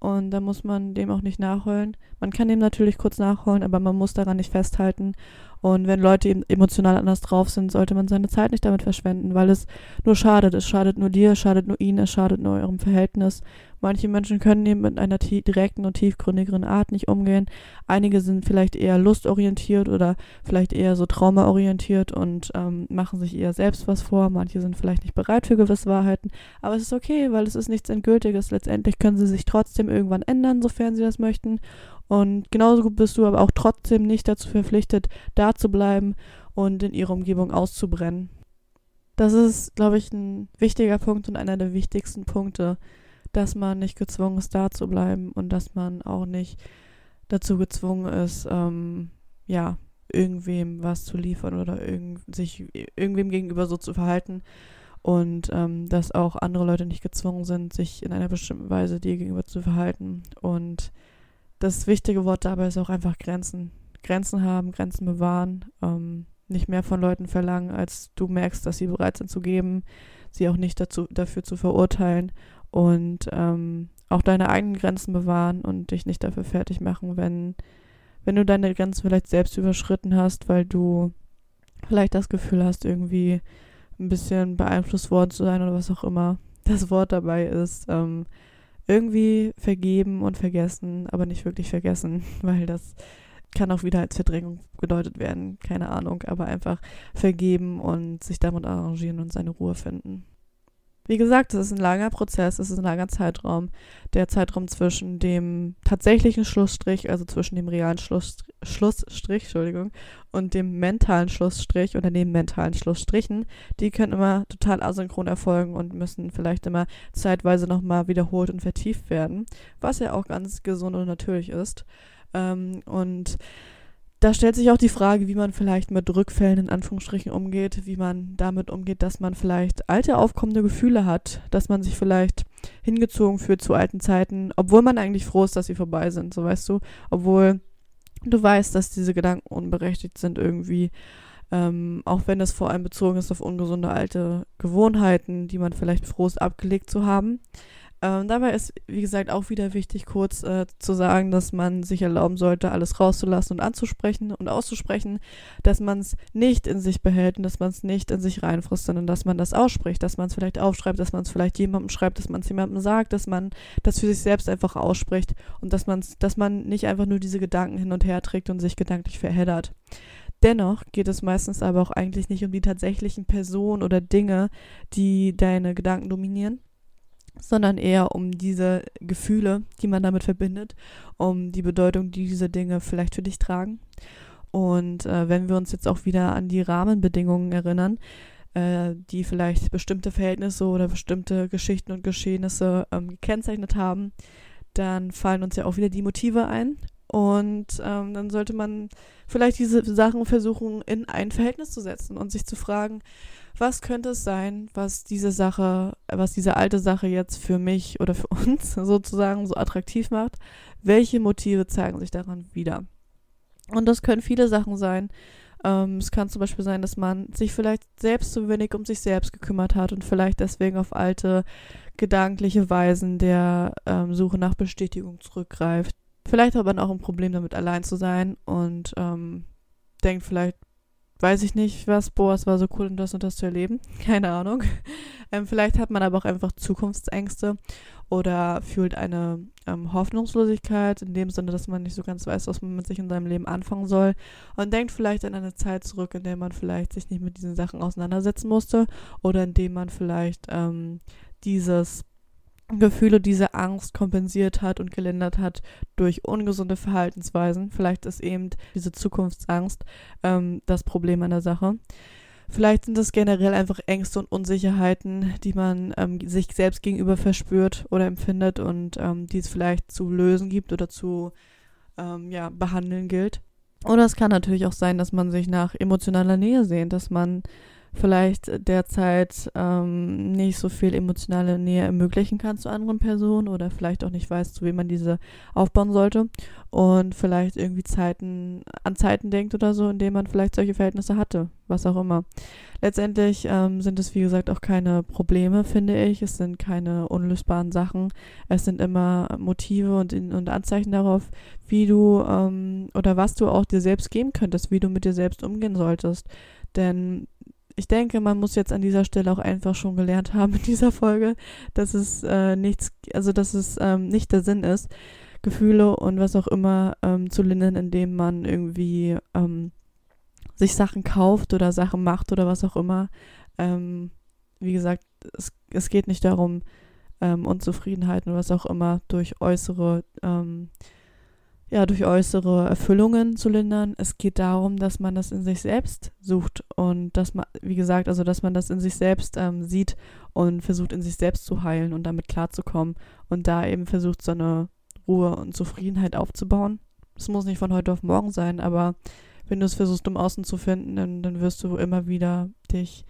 Und da muss man dem auch nicht nachholen. Man kann dem natürlich kurz nachholen, aber man muss daran nicht festhalten. Und wenn Leute emotional anders drauf sind, sollte man seine Zeit nicht damit verschwenden, weil es nur schadet. Es schadet nur dir, es schadet nur ihnen, es schadet nur eurem Verhältnis. Manche Menschen können eben mit einer direkten und tiefgründigeren Art nicht umgehen. Einige sind vielleicht eher lustorientiert oder vielleicht eher so traumaorientiert und ähm, machen sich eher selbst was vor. Manche sind vielleicht nicht bereit für gewisse Wahrheiten. Aber es ist okay, weil es ist nichts Endgültiges. Letztendlich können sie sich trotzdem irgendwann ändern, sofern sie das möchten. Und genauso bist du aber auch trotzdem nicht dazu verpflichtet, da zu bleiben und in ihrer Umgebung auszubrennen. Das ist, glaube ich, ein wichtiger Punkt und einer der wichtigsten Punkte, dass man nicht gezwungen ist, da zu bleiben und dass man auch nicht dazu gezwungen ist, ähm, ja, irgendwem was zu liefern oder irgend, sich irgendwem gegenüber so zu verhalten und ähm, dass auch andere Leute nicht gezwungen sind, sich in einer bestimmten Weise dir gegenüber zu verhalten. Und das wichtige Wort dabei ist auch einfach Grenzen. Grenzen haben, Grenzen bewahren, ähm, nicht mehr von Leuten verlangen, als du merkst, dass sie bereit sind zu geben, sie auch nicht dazu, dafür zu verurteilen und ähm, auch deine eigenen Grenzen bewahren und dich nicht dafür fertig machen, wenn, wenn du deine Grenzen vielleicht selbst überschritten hast, weil du vielleicht das Gefühl hast, irgendwie ein bisschen beeinflusst worden zu sein oder was auch immer das Wort dabei ist. Ähm, irgendwie vergeben und vergessen, aber nicht wirklich vergessen, <laughs> weil das kann auch wieder als Verdrängung gedeutet werden, keine Ahnung, aber einfach vergeben und sich damit arrangieren und seine Ruhe finden. Wie gesagt, es ist ein langer Prozess, es ist ein langer Zeitraum. Der Zeitraum zwischen dem tatsächlichen Schlussstrich, also zwischen dem realen Schluss, Schlussstrich, Entschuldigung, und dem mentalen Schlussstrich oder den mentalen Schlussstrichen, die können immer total asynchron erfolgen und müssen vielleicht immer zeitweise nochmal wiederholt und vertieft werden, was ja auch ganz gesund und natürlich ist. Ähm, und da stellt sich auch die Frage, wie man vielleicht mit Rückfällen in Anführungsstrichen umgeht, wie man damit umgeht, dass man vielleicht alte aufkommende Gefühle hat, dass man sich vielleicht hingezogen fühlt zu alten Zeiten, obwohl man eigentlich froh ist, dass sie vorbei sind, so weißt du, obwohl du weißt, dass diese Gedanken unberechtigt sind irgendwie, ähm, auch wenn es vor allem bezogen ist auf ungesunde alte Gewohnheiten, die man vielleicht froh ist abgelegt zu haben. Ähm, dabei ist, wie gesagt, auch wieder wichtig, kurz äh, zu sagen, dass man sich erlauben sollte, alles rauszulassen und anzusprechen und auszusprechen, dass man es nicht in sich behält und dass man es nicht in sich reinfrisst, sondern dass man das ausspricht, dass man es vielleicht aufschreibt, dass man es vielleicht jemandem schreibt, dass man es jemandem sagt, dass man das für sich selbst einfach ausspricht und dass man dass man nicht einfach nur diese Gedanken hin und her trägt und sich gedanklich verheddert. Dennoch geht es meistens aber auch eigentlich nicht um die tatsächlichen Personen oder Dinge, die deine Gedanken dominieren, sondern eher um diese Gefühle, die man damit verbindet, um die Bedeutung, die diese Dinge vielleicht für dich tragen. Und äh, wenn wir uns jetzt auch wieder an die Rahmenbedingungen erinnern, äh, die vielleicht bestimmte Verhältnisse oder bestimmte Geschichten und Geschehnisse ähm, gekennzeichnet haben, dann fallen uns ja auch wieder die Motive ein. Und ähm, dann sollte man vielleicht diese Sachen versuchen, in ein Verhältnis zu setzen und sich zu fragen, was könnte es sein, was diese Sache, was diese alte Sache jetzt für mich oder für <laughs> uns sozusagen so attraktiv macht? Welche Motive zeigen sich daran wieder? Und das können viele Sachen sein. Ähm, es kann zum Beispiel sein, dass man sich vielleicht selbst zu wenig um sich selbst gekümmert hat und vielleicht deswegen auf alte gedankliche Weisen der ähm, Suche nach Bestätigung zurückgreift. Vielleicht hat man auch ein Problem damit, allein zu sein und ähm, denkt vielleicht, weiß ich nicht, was, boah, es war so cool, das und das zu erleben. <laughs> Keine Ahnung. Ähm, vielleicht hat man aber auch einfach Zukunftsängste oder fühlt eine ähm, Hoffnungslosigkeit in dem Sinne, dass man nicht so ganz weiß, was man mit sich in seinem Leben anfangen soll und denkt vielleicht an eine Zeit zurück, in der man vielleicht sich nicht mit diesen Sachen auseinandersetzen musste oder in dem man vielleicht ähm, dieses Gefühle, diese Angst kompensiert hat und gelindert hat durch ungesunde Verhaltensweisen. Vielleicht ist eben diese Zukunftsangst ähm, das Problem an der Sache. Vielleicht sind es generell einfach Ängste und Unsicherheiten, die man ähm, sich selbst gegenüber verspürt oder empfindet und ähm, die es vielleicht zu lösen gibt oder zu ähm, ja, behandeln gilt. Oder es kann natürlich auch sein, dass man sich nach emotionaler Nähe sehnt, dass man vielleicht derzeit ähm, nicht so viel emotionale Nähe ermöglichen kann zu anderen Personen oder vielleicht auch nicht weiß, zu wem man diese aufbauen sollte und vielleicht irgendwie Zeiten an Zeiten denkt oder so, in denen man vielleicht solche Verhältnisse hatte, was auch immer. Letztendlich ähm, sind es wie gesagt auch keine Probleme, finde ich. Es sind keine unlösbaren Sachen. Es sind immer Motive und, und Anzeichen darauf, wie du ähm, oder was du auch dir selbst geben könntest, wie du mit dir selbst umgehen solltest. Denn ich denke, man muss jetzt an dieser Stelle auch einfach schon gelernt <laughs> haben in dieser Folge, dass es äh, nichts, also dass es ähm, nicht der Sinn ist, Gefühle und was auch immer ähm, zu lindern, indem man irgendwie ähm, sich Sachen kauft oder Sachen macht oder was auch immer. Ähm, wie gesagt, es, es geht nicht darum, ähm, Unzufriedenheiten oder was auch immer durch äußere ähm, ja, durch äußere Erfüllungen zu lindern. Es geht darum, dass man das in sich selbst sucht und dass man, wie gesagt, also dass man das in sich selbst ähm, sieht und versucht in sich selbst zu heilen und damit klarzukommen und da eben versucht, so eine Ruhe und Zufriedenheit aufzubauen. Es muss nicht von heute auf morgen sein, aber wenn du es versuchst, im Außen zu finden, dann, dann wirst du immer wieder dich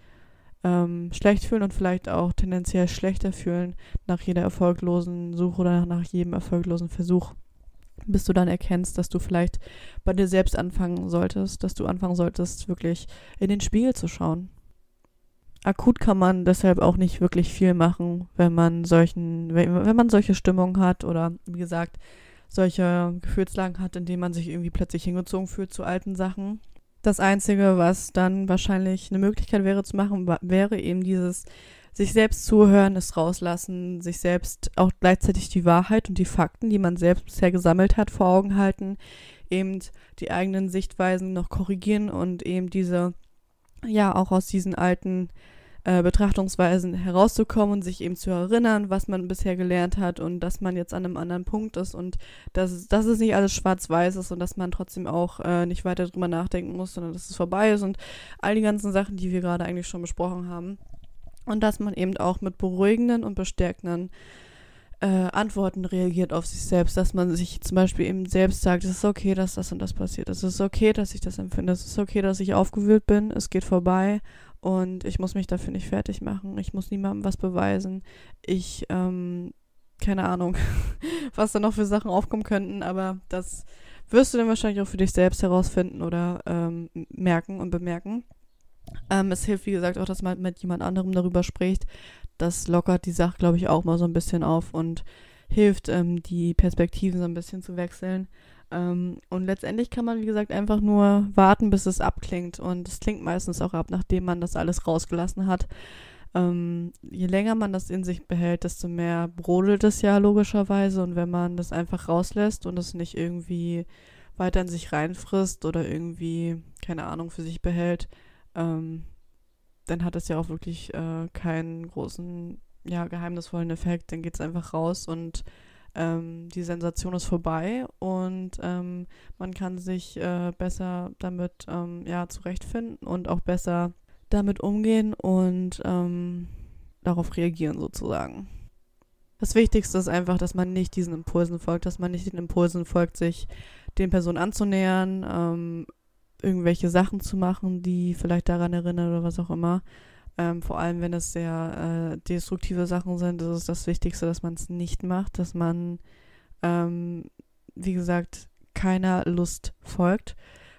ähm, schlecht fühlen und vielleicht auch tendenziell schlechter fühlen nach jeder erfolglosen Suche oder nach jedem erfolglosen Versuch bis du dann erkennst, dass du vielleicht bei dir selbst anfangen solltest, dass du anfangen solltest, wirklich in den Spiegel zu schauen. Akut kann man deshalb auch nicht wirklich viel machen, wenn man solchen, wenn, man solche Stimmungen hat oder wie gesagt, solche Gefühlslagen hat, in denen man sich irgendwie plötzlich hingezogen fühlt zu alten Sachen. Das Einzige, was dann wahrscheinlich eine Möglichkeit wäre zu machen, wäre eben dieses sich selbst zuhören, es rauslassen, sich selbst auch gleichzeitig die Wahrheit und die Fakten, die man selbst bisher gesammelt hat, vor Augen halten, eben die eigenen Sichtweisen noch korrigieren und eben diese, ja, auch aus diesen alten äh, Betrachtungsweisen herauszukommen und sich eben zu erinnern, was man bisher gelernt hat und dass man jetzt an einem anderen Punkt ist und dass, dass es nicht alles schwarz-weiß ist und dass man trotzdem auch äh, nicht weiter drüber nachdenken muss, sondern dass es vorbei ist und all die ganzen Sachen, die wir gerade eigentlich schon besprochen haben. Und dass man eben auch mit beruhigenden und bestärkenden äh, Antworten reagiert auf sich selbst, dass man sich zum Beispiel eben selbst sagt, es ist okay, dass das und das passiert, es ist okay, dass ich das empfinde, es ist okay, dass ich aufgewühlt bin, es geht vorbei. Und ich muss mich dafür nicht fertig machen, ich muss niemandem was beweisen, ich, ähm, keine Ahnung, <laughs> was da noch für Sachen aufkommen könnten, aber das wirst du dann wahrscheinlich auch für dich selbst herausfinden oder ähm, merken und bemerken. Ähm, es hilft, wie gesagt, auch, dass man mit jemand anderem darüber spricht. Das lockert die Sache, glaube ich, auch mal so ein bisschen auf und hilft, ähm, die Perspektiven so ein bisschen zu wechseln. Ähm, und letztendlich kann man, wie gesagt, einfach nur warten, bis es abklingt. Und es klingt meistens auch ab, nachdem man das alles rausgelassen hat. Ähm, je länger man das in sich behält, desto mehr brodelt es ja logischerweise. Und wenn man das einfach rauslässt und es nicht irgendwie weiter in sich reinfrisst oder irgendwie, keine Ahnung, für sich behält, ähm, dann hat es ja auch wirklich äh, keinen großen, ja, geheimnisvollen Effekt. Dann geht es einfach raus und ähm, die Sensation ist vorbei und ähm, man kann sich äh, besser damit ähm, ja, zurechtfinden und auch besser damit umgehen und ähm, darauf reagieren sozusagen. Das Wichtigste ist einfach, dass man nicht diesen Impulsen folgt, dass man nicht den Impulsen folgt, sich den Personen anzunähern, ähm, irgendwelche Sachen zu machen, die vielleicht daran erinnern oder was auch immer. Ähm, vor allem, wenn es sehr äh, destruktive Sachen sind, ist es das Wichtigste, dass man es nicht macht, dass man, ähm, wie gesagt, keiner Lust folgt.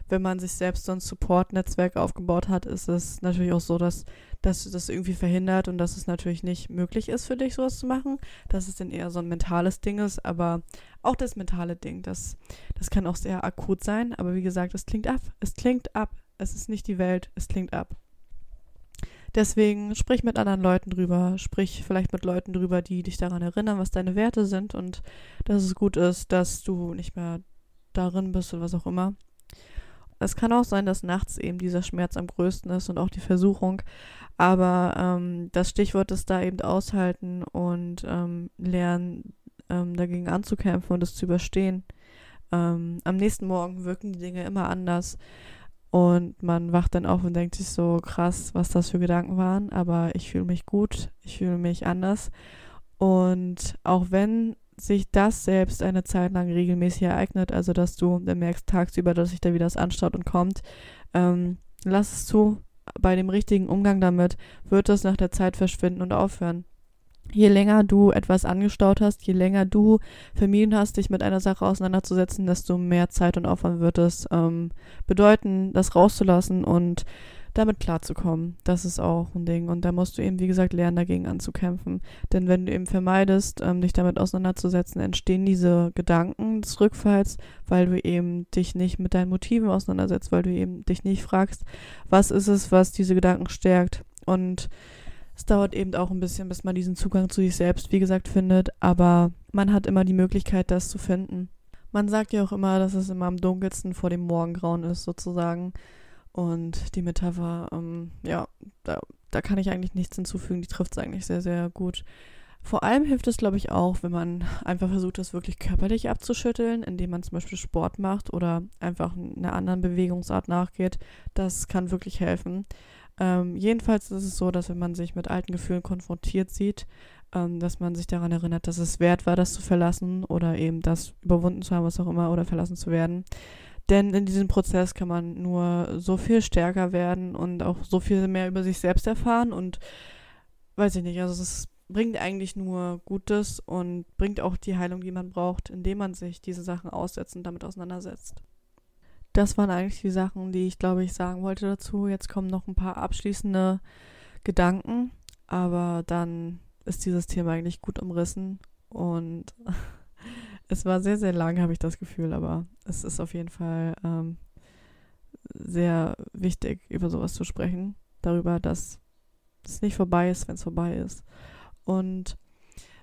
Wenn man sich selbst so ein Support-Netzwerk aufgebaut hat, ist es natürlich auch so, dass dass das irgendwie verhindert und dass es natürlich nicht möglich ist für dich, sowas zu machen. Dass es dann eher so ein mentales Ding ist, aber auch das mentale Ding, das, das kann auch sehr akut sein. Aber wie gesagt, es klingt ab. Es klingt ab. Es ist nicht die Welt, es klingt ab. Deswegen sprich mit anderen Leuten drüber, sprich vielleicht mit Leuten drüber, die dich daran erinnern, was deine Werte sind und dass es gut ist, dass du nicht mehr darin bist oder was auch immer. Es kann auch sein, dass nachts eben dieser Schmerz am größten ist und auch die Versuchung. Aber ähm, das Stichwort ist da eben aushalten und ähm, lernen, ähm, dagegen anzukämpfen und es zu überstehen. Ähm, am nächsten Morgen wirken die Dinge immer anders. Und man wacht dann auf und denkt sich so, krass, was das für Gedanken waren. Aber ich fühle mich gut, ich fühle mich anders. Und auch wenn sich das selbst eine Zeit lang regelmäßig ereignet, also dass du dann merkst tagsüber, dass sich da wieder das anstaut und kommt, ähm, lass es zu, bei dem richtigen Umgang damit wird es nach der Zeit verschwinden und aufhören. Je länger du etwas angestaut hast, je länger du vermieden hast, dich mit einer Sache auseinanderzusetzen, desto mehr Zeit und Aufwand wird es ähm, bedeuten, das rauszulassen und damit klarzukommen. Das ist auch ein Ding. Und da musst du eben, wie gesagt, lernen, dagegen anzukämpfen. Denn wenn du eben vermeidest, ähm, dich damit auseinanderzusetzen, entstehen diese Gedanken des Rückfalls, weil du eben dich nicht mit deinen Motiven auseinandersetzt, weil du eben dich nicht fragst, was ist es, was diese Gedanken stärkt. Und es dauert eben auch ein bisschen, bis man diesen Zugang zu sich selbst, wie gesagt, findet. Aber man hat immer die Möglichkeit, das zu finden. Man sagt ja auch immer, dass es immer am dunkelsten vor dem Morgengrauen ist, sozusagen. Und die Metapher, ähm, ja, da, da kann ich eigentlich nichts hinzufügen. Die trifft es eigentlich sehr, sehr gut. Vor allem hilft es, glaube ich, auch, wenn man einfach versucht, das wirklich körperlich abzuschütteln, indem man zum Beispiel Sport macht oder einfach einer anderen Bewegungsart nachgeht. Das kann wirklich helfen. Ähm, jedenfalls ist es so, dass wenn man sich mit alten Gefühlen konfrontiert sieht, ähm, dass man sich daran erinnert, dass es wert war, das zu verlassen oder eben das überwunden zu haben, was auch immer, oder verlassen zu werden. Denn in diesem Prozess kann man nur so viel stärker werden und auch so viel mehr über sich selbst erfahren und weiß ich nicht, also es bringt eigentlich nur Gutes und bringt auch die Heilung, die man braucht, indem man sich diese Sachen aussetzt und damit auseinandersetzt. Das waren eigentlich die Sachen, die ich glaube ich sagen wollte dazu. Jetzt kommen noch ein paar abschließende Gedanken, aber dann ist dieses Thema eigentlich gut umrissen und <laughs> es war sehr, sehr lang, habe ich das Gefühl, aber es ist auf jeden Fall ähm, sehr wichtig, über sowas zu sprechen. Darüber, dass es nicht vorbei ist, wenn es vorbei ist. Und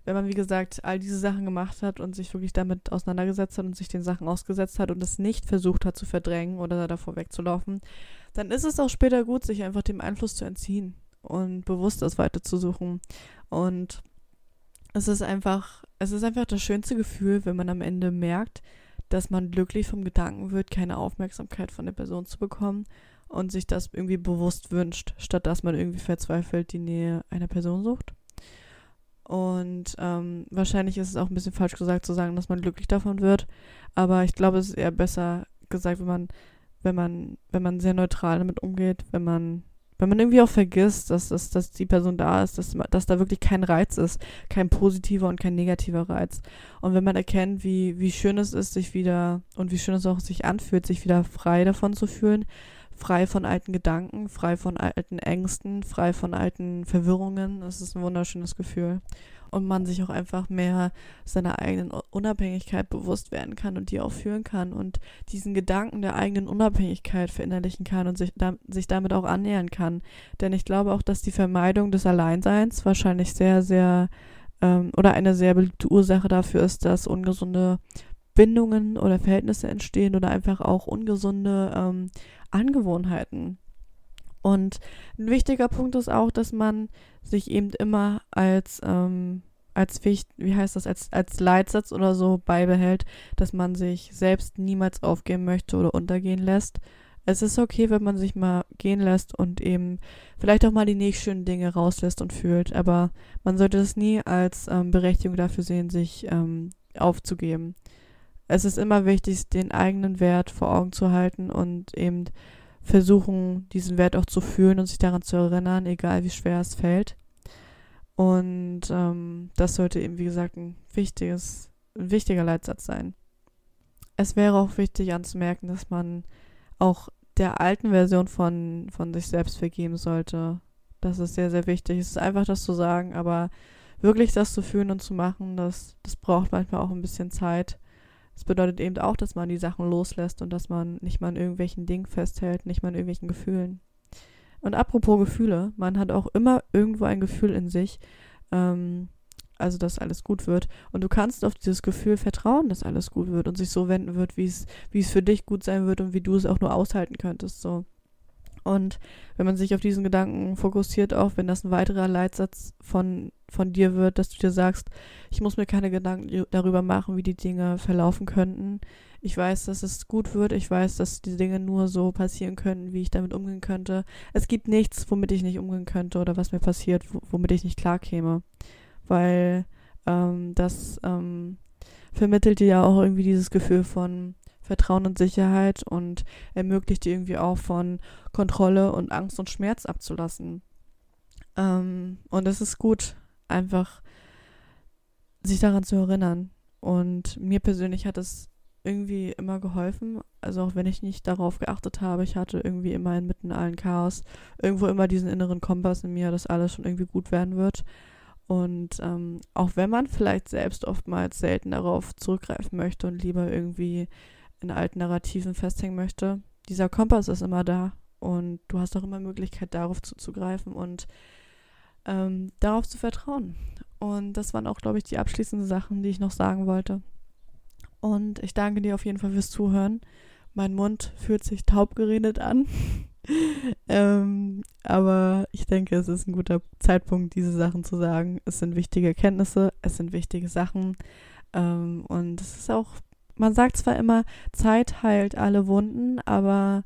wenn man, wie gesagt, all diese Sachen gemacht hat und sich wirklich damit auseinandergesetzt hat und sich den Sachen ausgesetzt hat und es nicht versucht hat zu verdrängen oder davor wegzulaufen, dann ist es auch später gut, sich einfach dem Einfluss zu entziehen und bewusst das weiterzusuchen. Und es ist einfach, es ist einfach das schönste Gefühl, wenn man am Ende merkt, dass man glücklich vom Gedanken wird, keine Aufmerksamkeit von der Person zu bekommen und sich das irgendwie bewusst wünscht, statt dass man irgendwie verzweifelt die Nähe einer Person sucht. Und ähm, wahrscheinlich ist es auch ein bisschen falsch gesagt zu sagen, dass man glücklich davon wird, aber ich glaube, es ist eher besser gesagt, wenn man, wenn man, wenn man sehr neutral damit umgeht, wenn man wenn man irgendwie auch vergisst, dass, dass, dass die Person da ist, dass, dass da wirklich kein Reiz ist, kein positiver und kein negativer Reiz. Und wenn man erkennt, wie, wie schön es ist, sich wieder und wie schön es auch sich anfühlt, sich wieder frei davon zu fühlen, frei von alten Gedanken, frei von alten Ängsten, frei von alten Verwirrungen, das ist ein wunderschönes Gefühl und man sich auch einfach mehr seiner eigenen Unabhängigkeit bewusst werden kann und die auch fühlen kann und diesen Gedanken der eigenen Unabhängigkeit verinnerlichen kann und sich, da, sich damit auch annähern kann. Denn ich glaube auch, dass die Vermeidung des Alleinseins wahrscheinlich sehr, sehr ähm, oder eine sehr beliebte Ursache dafür ist, dass ungesunde Bindungen oder Verhältnisse entstehen oder einfach auch ungesunde ähm, Angewohnheiten. Und ein wichtiger Punkt ist auch, dass man sich eben immer als, ähm, als wie heißt das, als, als Leitsatz oder so beibehält, dass man sich selbst niemals aufgeben möchte oder untergehen lässt. Es ist okay, wenn man sich mal gehen lässt und eben vielleicht auch mal die nicht schönen Dinge rauslässt und fühlt, aber man sollte es nie als ähm, Berechtigung dafür sehen, sich ähm, aufzugeben. Es ist immer wichtig, den eigenen Wert vor Augen zu halten und eben versuchen, diesen Wert auch zu fühlen und sich daran zu erinnern, egal wie schwer es fällt. Und ähm, das sollte eben, wie gesagt, ein wichtiges, ein wichtiger Leitsatz sein. Es wäre auch wichtig anzumerken, dass man auch der alten Version von, von sich selbst vergeben sollte. Das ist sehr, sehr wichtig. Es ist einfach das zu sagen, aber wirklich das zu fühlen und zu machen, das, das braucht manchmal auch ein bisschen Zeit. Das bedeutet eben auch, dass man die Sachen loslässt und dass man nicht mal an irgendwelchen Dingen festhält, nicht mal an irgendwelchen Gefühlen. Und apropos Gefühle, man hat auch immer irgendwo ein Gefühl in sich, ähm, also dass alles gut wird. Und du kannst auf dieses Gefühl vertrauen, dass alles gut wird und sich so wenden wird, wie es, für dich gut sein wird und wie du es auch nur aushalten könntest. So. Und wenn man sich auf diesen Gedanken fokussiert, auch wenn das ein weiterer Leitsatz von, von dir wird, dass du dir sagst, ich muss mir keine Gedanken darüber machen, wie die Dinge verlaufen könnten. Ich weiß, dass es gut wird. Ich weiß, dass die Dinge nur so passieren könnten, wie ich damit umgehen könnte. Es gibt nichts, womit ich nicht umgehen könnte oder was mir passiert, womit ich nicht klarkäme. Weil ähm, das ähm, vermittelt dir ja auch irgendwie dieses Gefühl von Vertrauen und Sicherheit und ermöglicht dir irgendwie auch von Kontrolle und Angst und Schmerz abzulassen. Ähm, und es ist gut, einfach sich daran zu erinnern. Und mir persönlich hat es irgendwie immer geholfen. Also auch wenn ich nicht darauf geachtet habe, ich hatte irgendwie immer inmitten allen Chaos irgendwo immer diesen inneren Kompass in mir, dass alles schon irgendwie gut werden wird. Und ähm, auch wenn man vielleicht selbst oftmals selten darauf zurückgreifen möchte und lieber irgendwie in alten Narrativen festhängen möchte, dieser Kompass ist immer da und du hast auch immer Möglichkeit, darauf zuzugreifen und ähm, darauf zu vertrauen. Und das waren auch, glaube ich, die abschließenden Sachen, die ich noch sagen wollte. Und ich danke dir auf jeden Fall fürs Zuhören. Mein Mund fühlt sich taub geredet an. <laughs> ähm, aber ich denke, es ist ein guter Zeitpunkt, diese Sachen zu sagen. Es sind wichtige Erkenntnisse, es sind wichtige Sachen. Ähm, und es ist auch, man sagt zwar immer, Zeit heilt alle Wunden, aber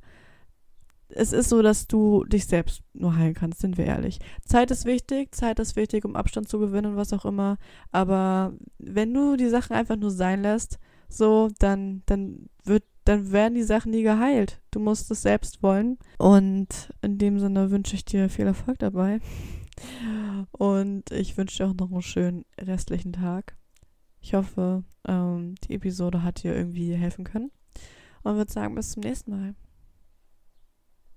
es ist so, dass du dich selbst nur heilen kannst, sind wir ehrlich. Zeit ist wichtig, Zeit ist wichtig, um Abstand zu gewinnen und was auch immer. Aber wenn du die Sachen einfach nur sein lässt, so, dann, dann wird, dann werden die Sachen nie geheilt. Du musst es selbst wollen. Und in dem Sinne wünsche ich dir viel Erfolg dabei. Und ich wünsche dir auch noch einen schönen restlichen Tag. Ich hoffe, ähm, die Episode hat dir irgendwie helfen können. Und würde sagen, bis zum nächsten Mal.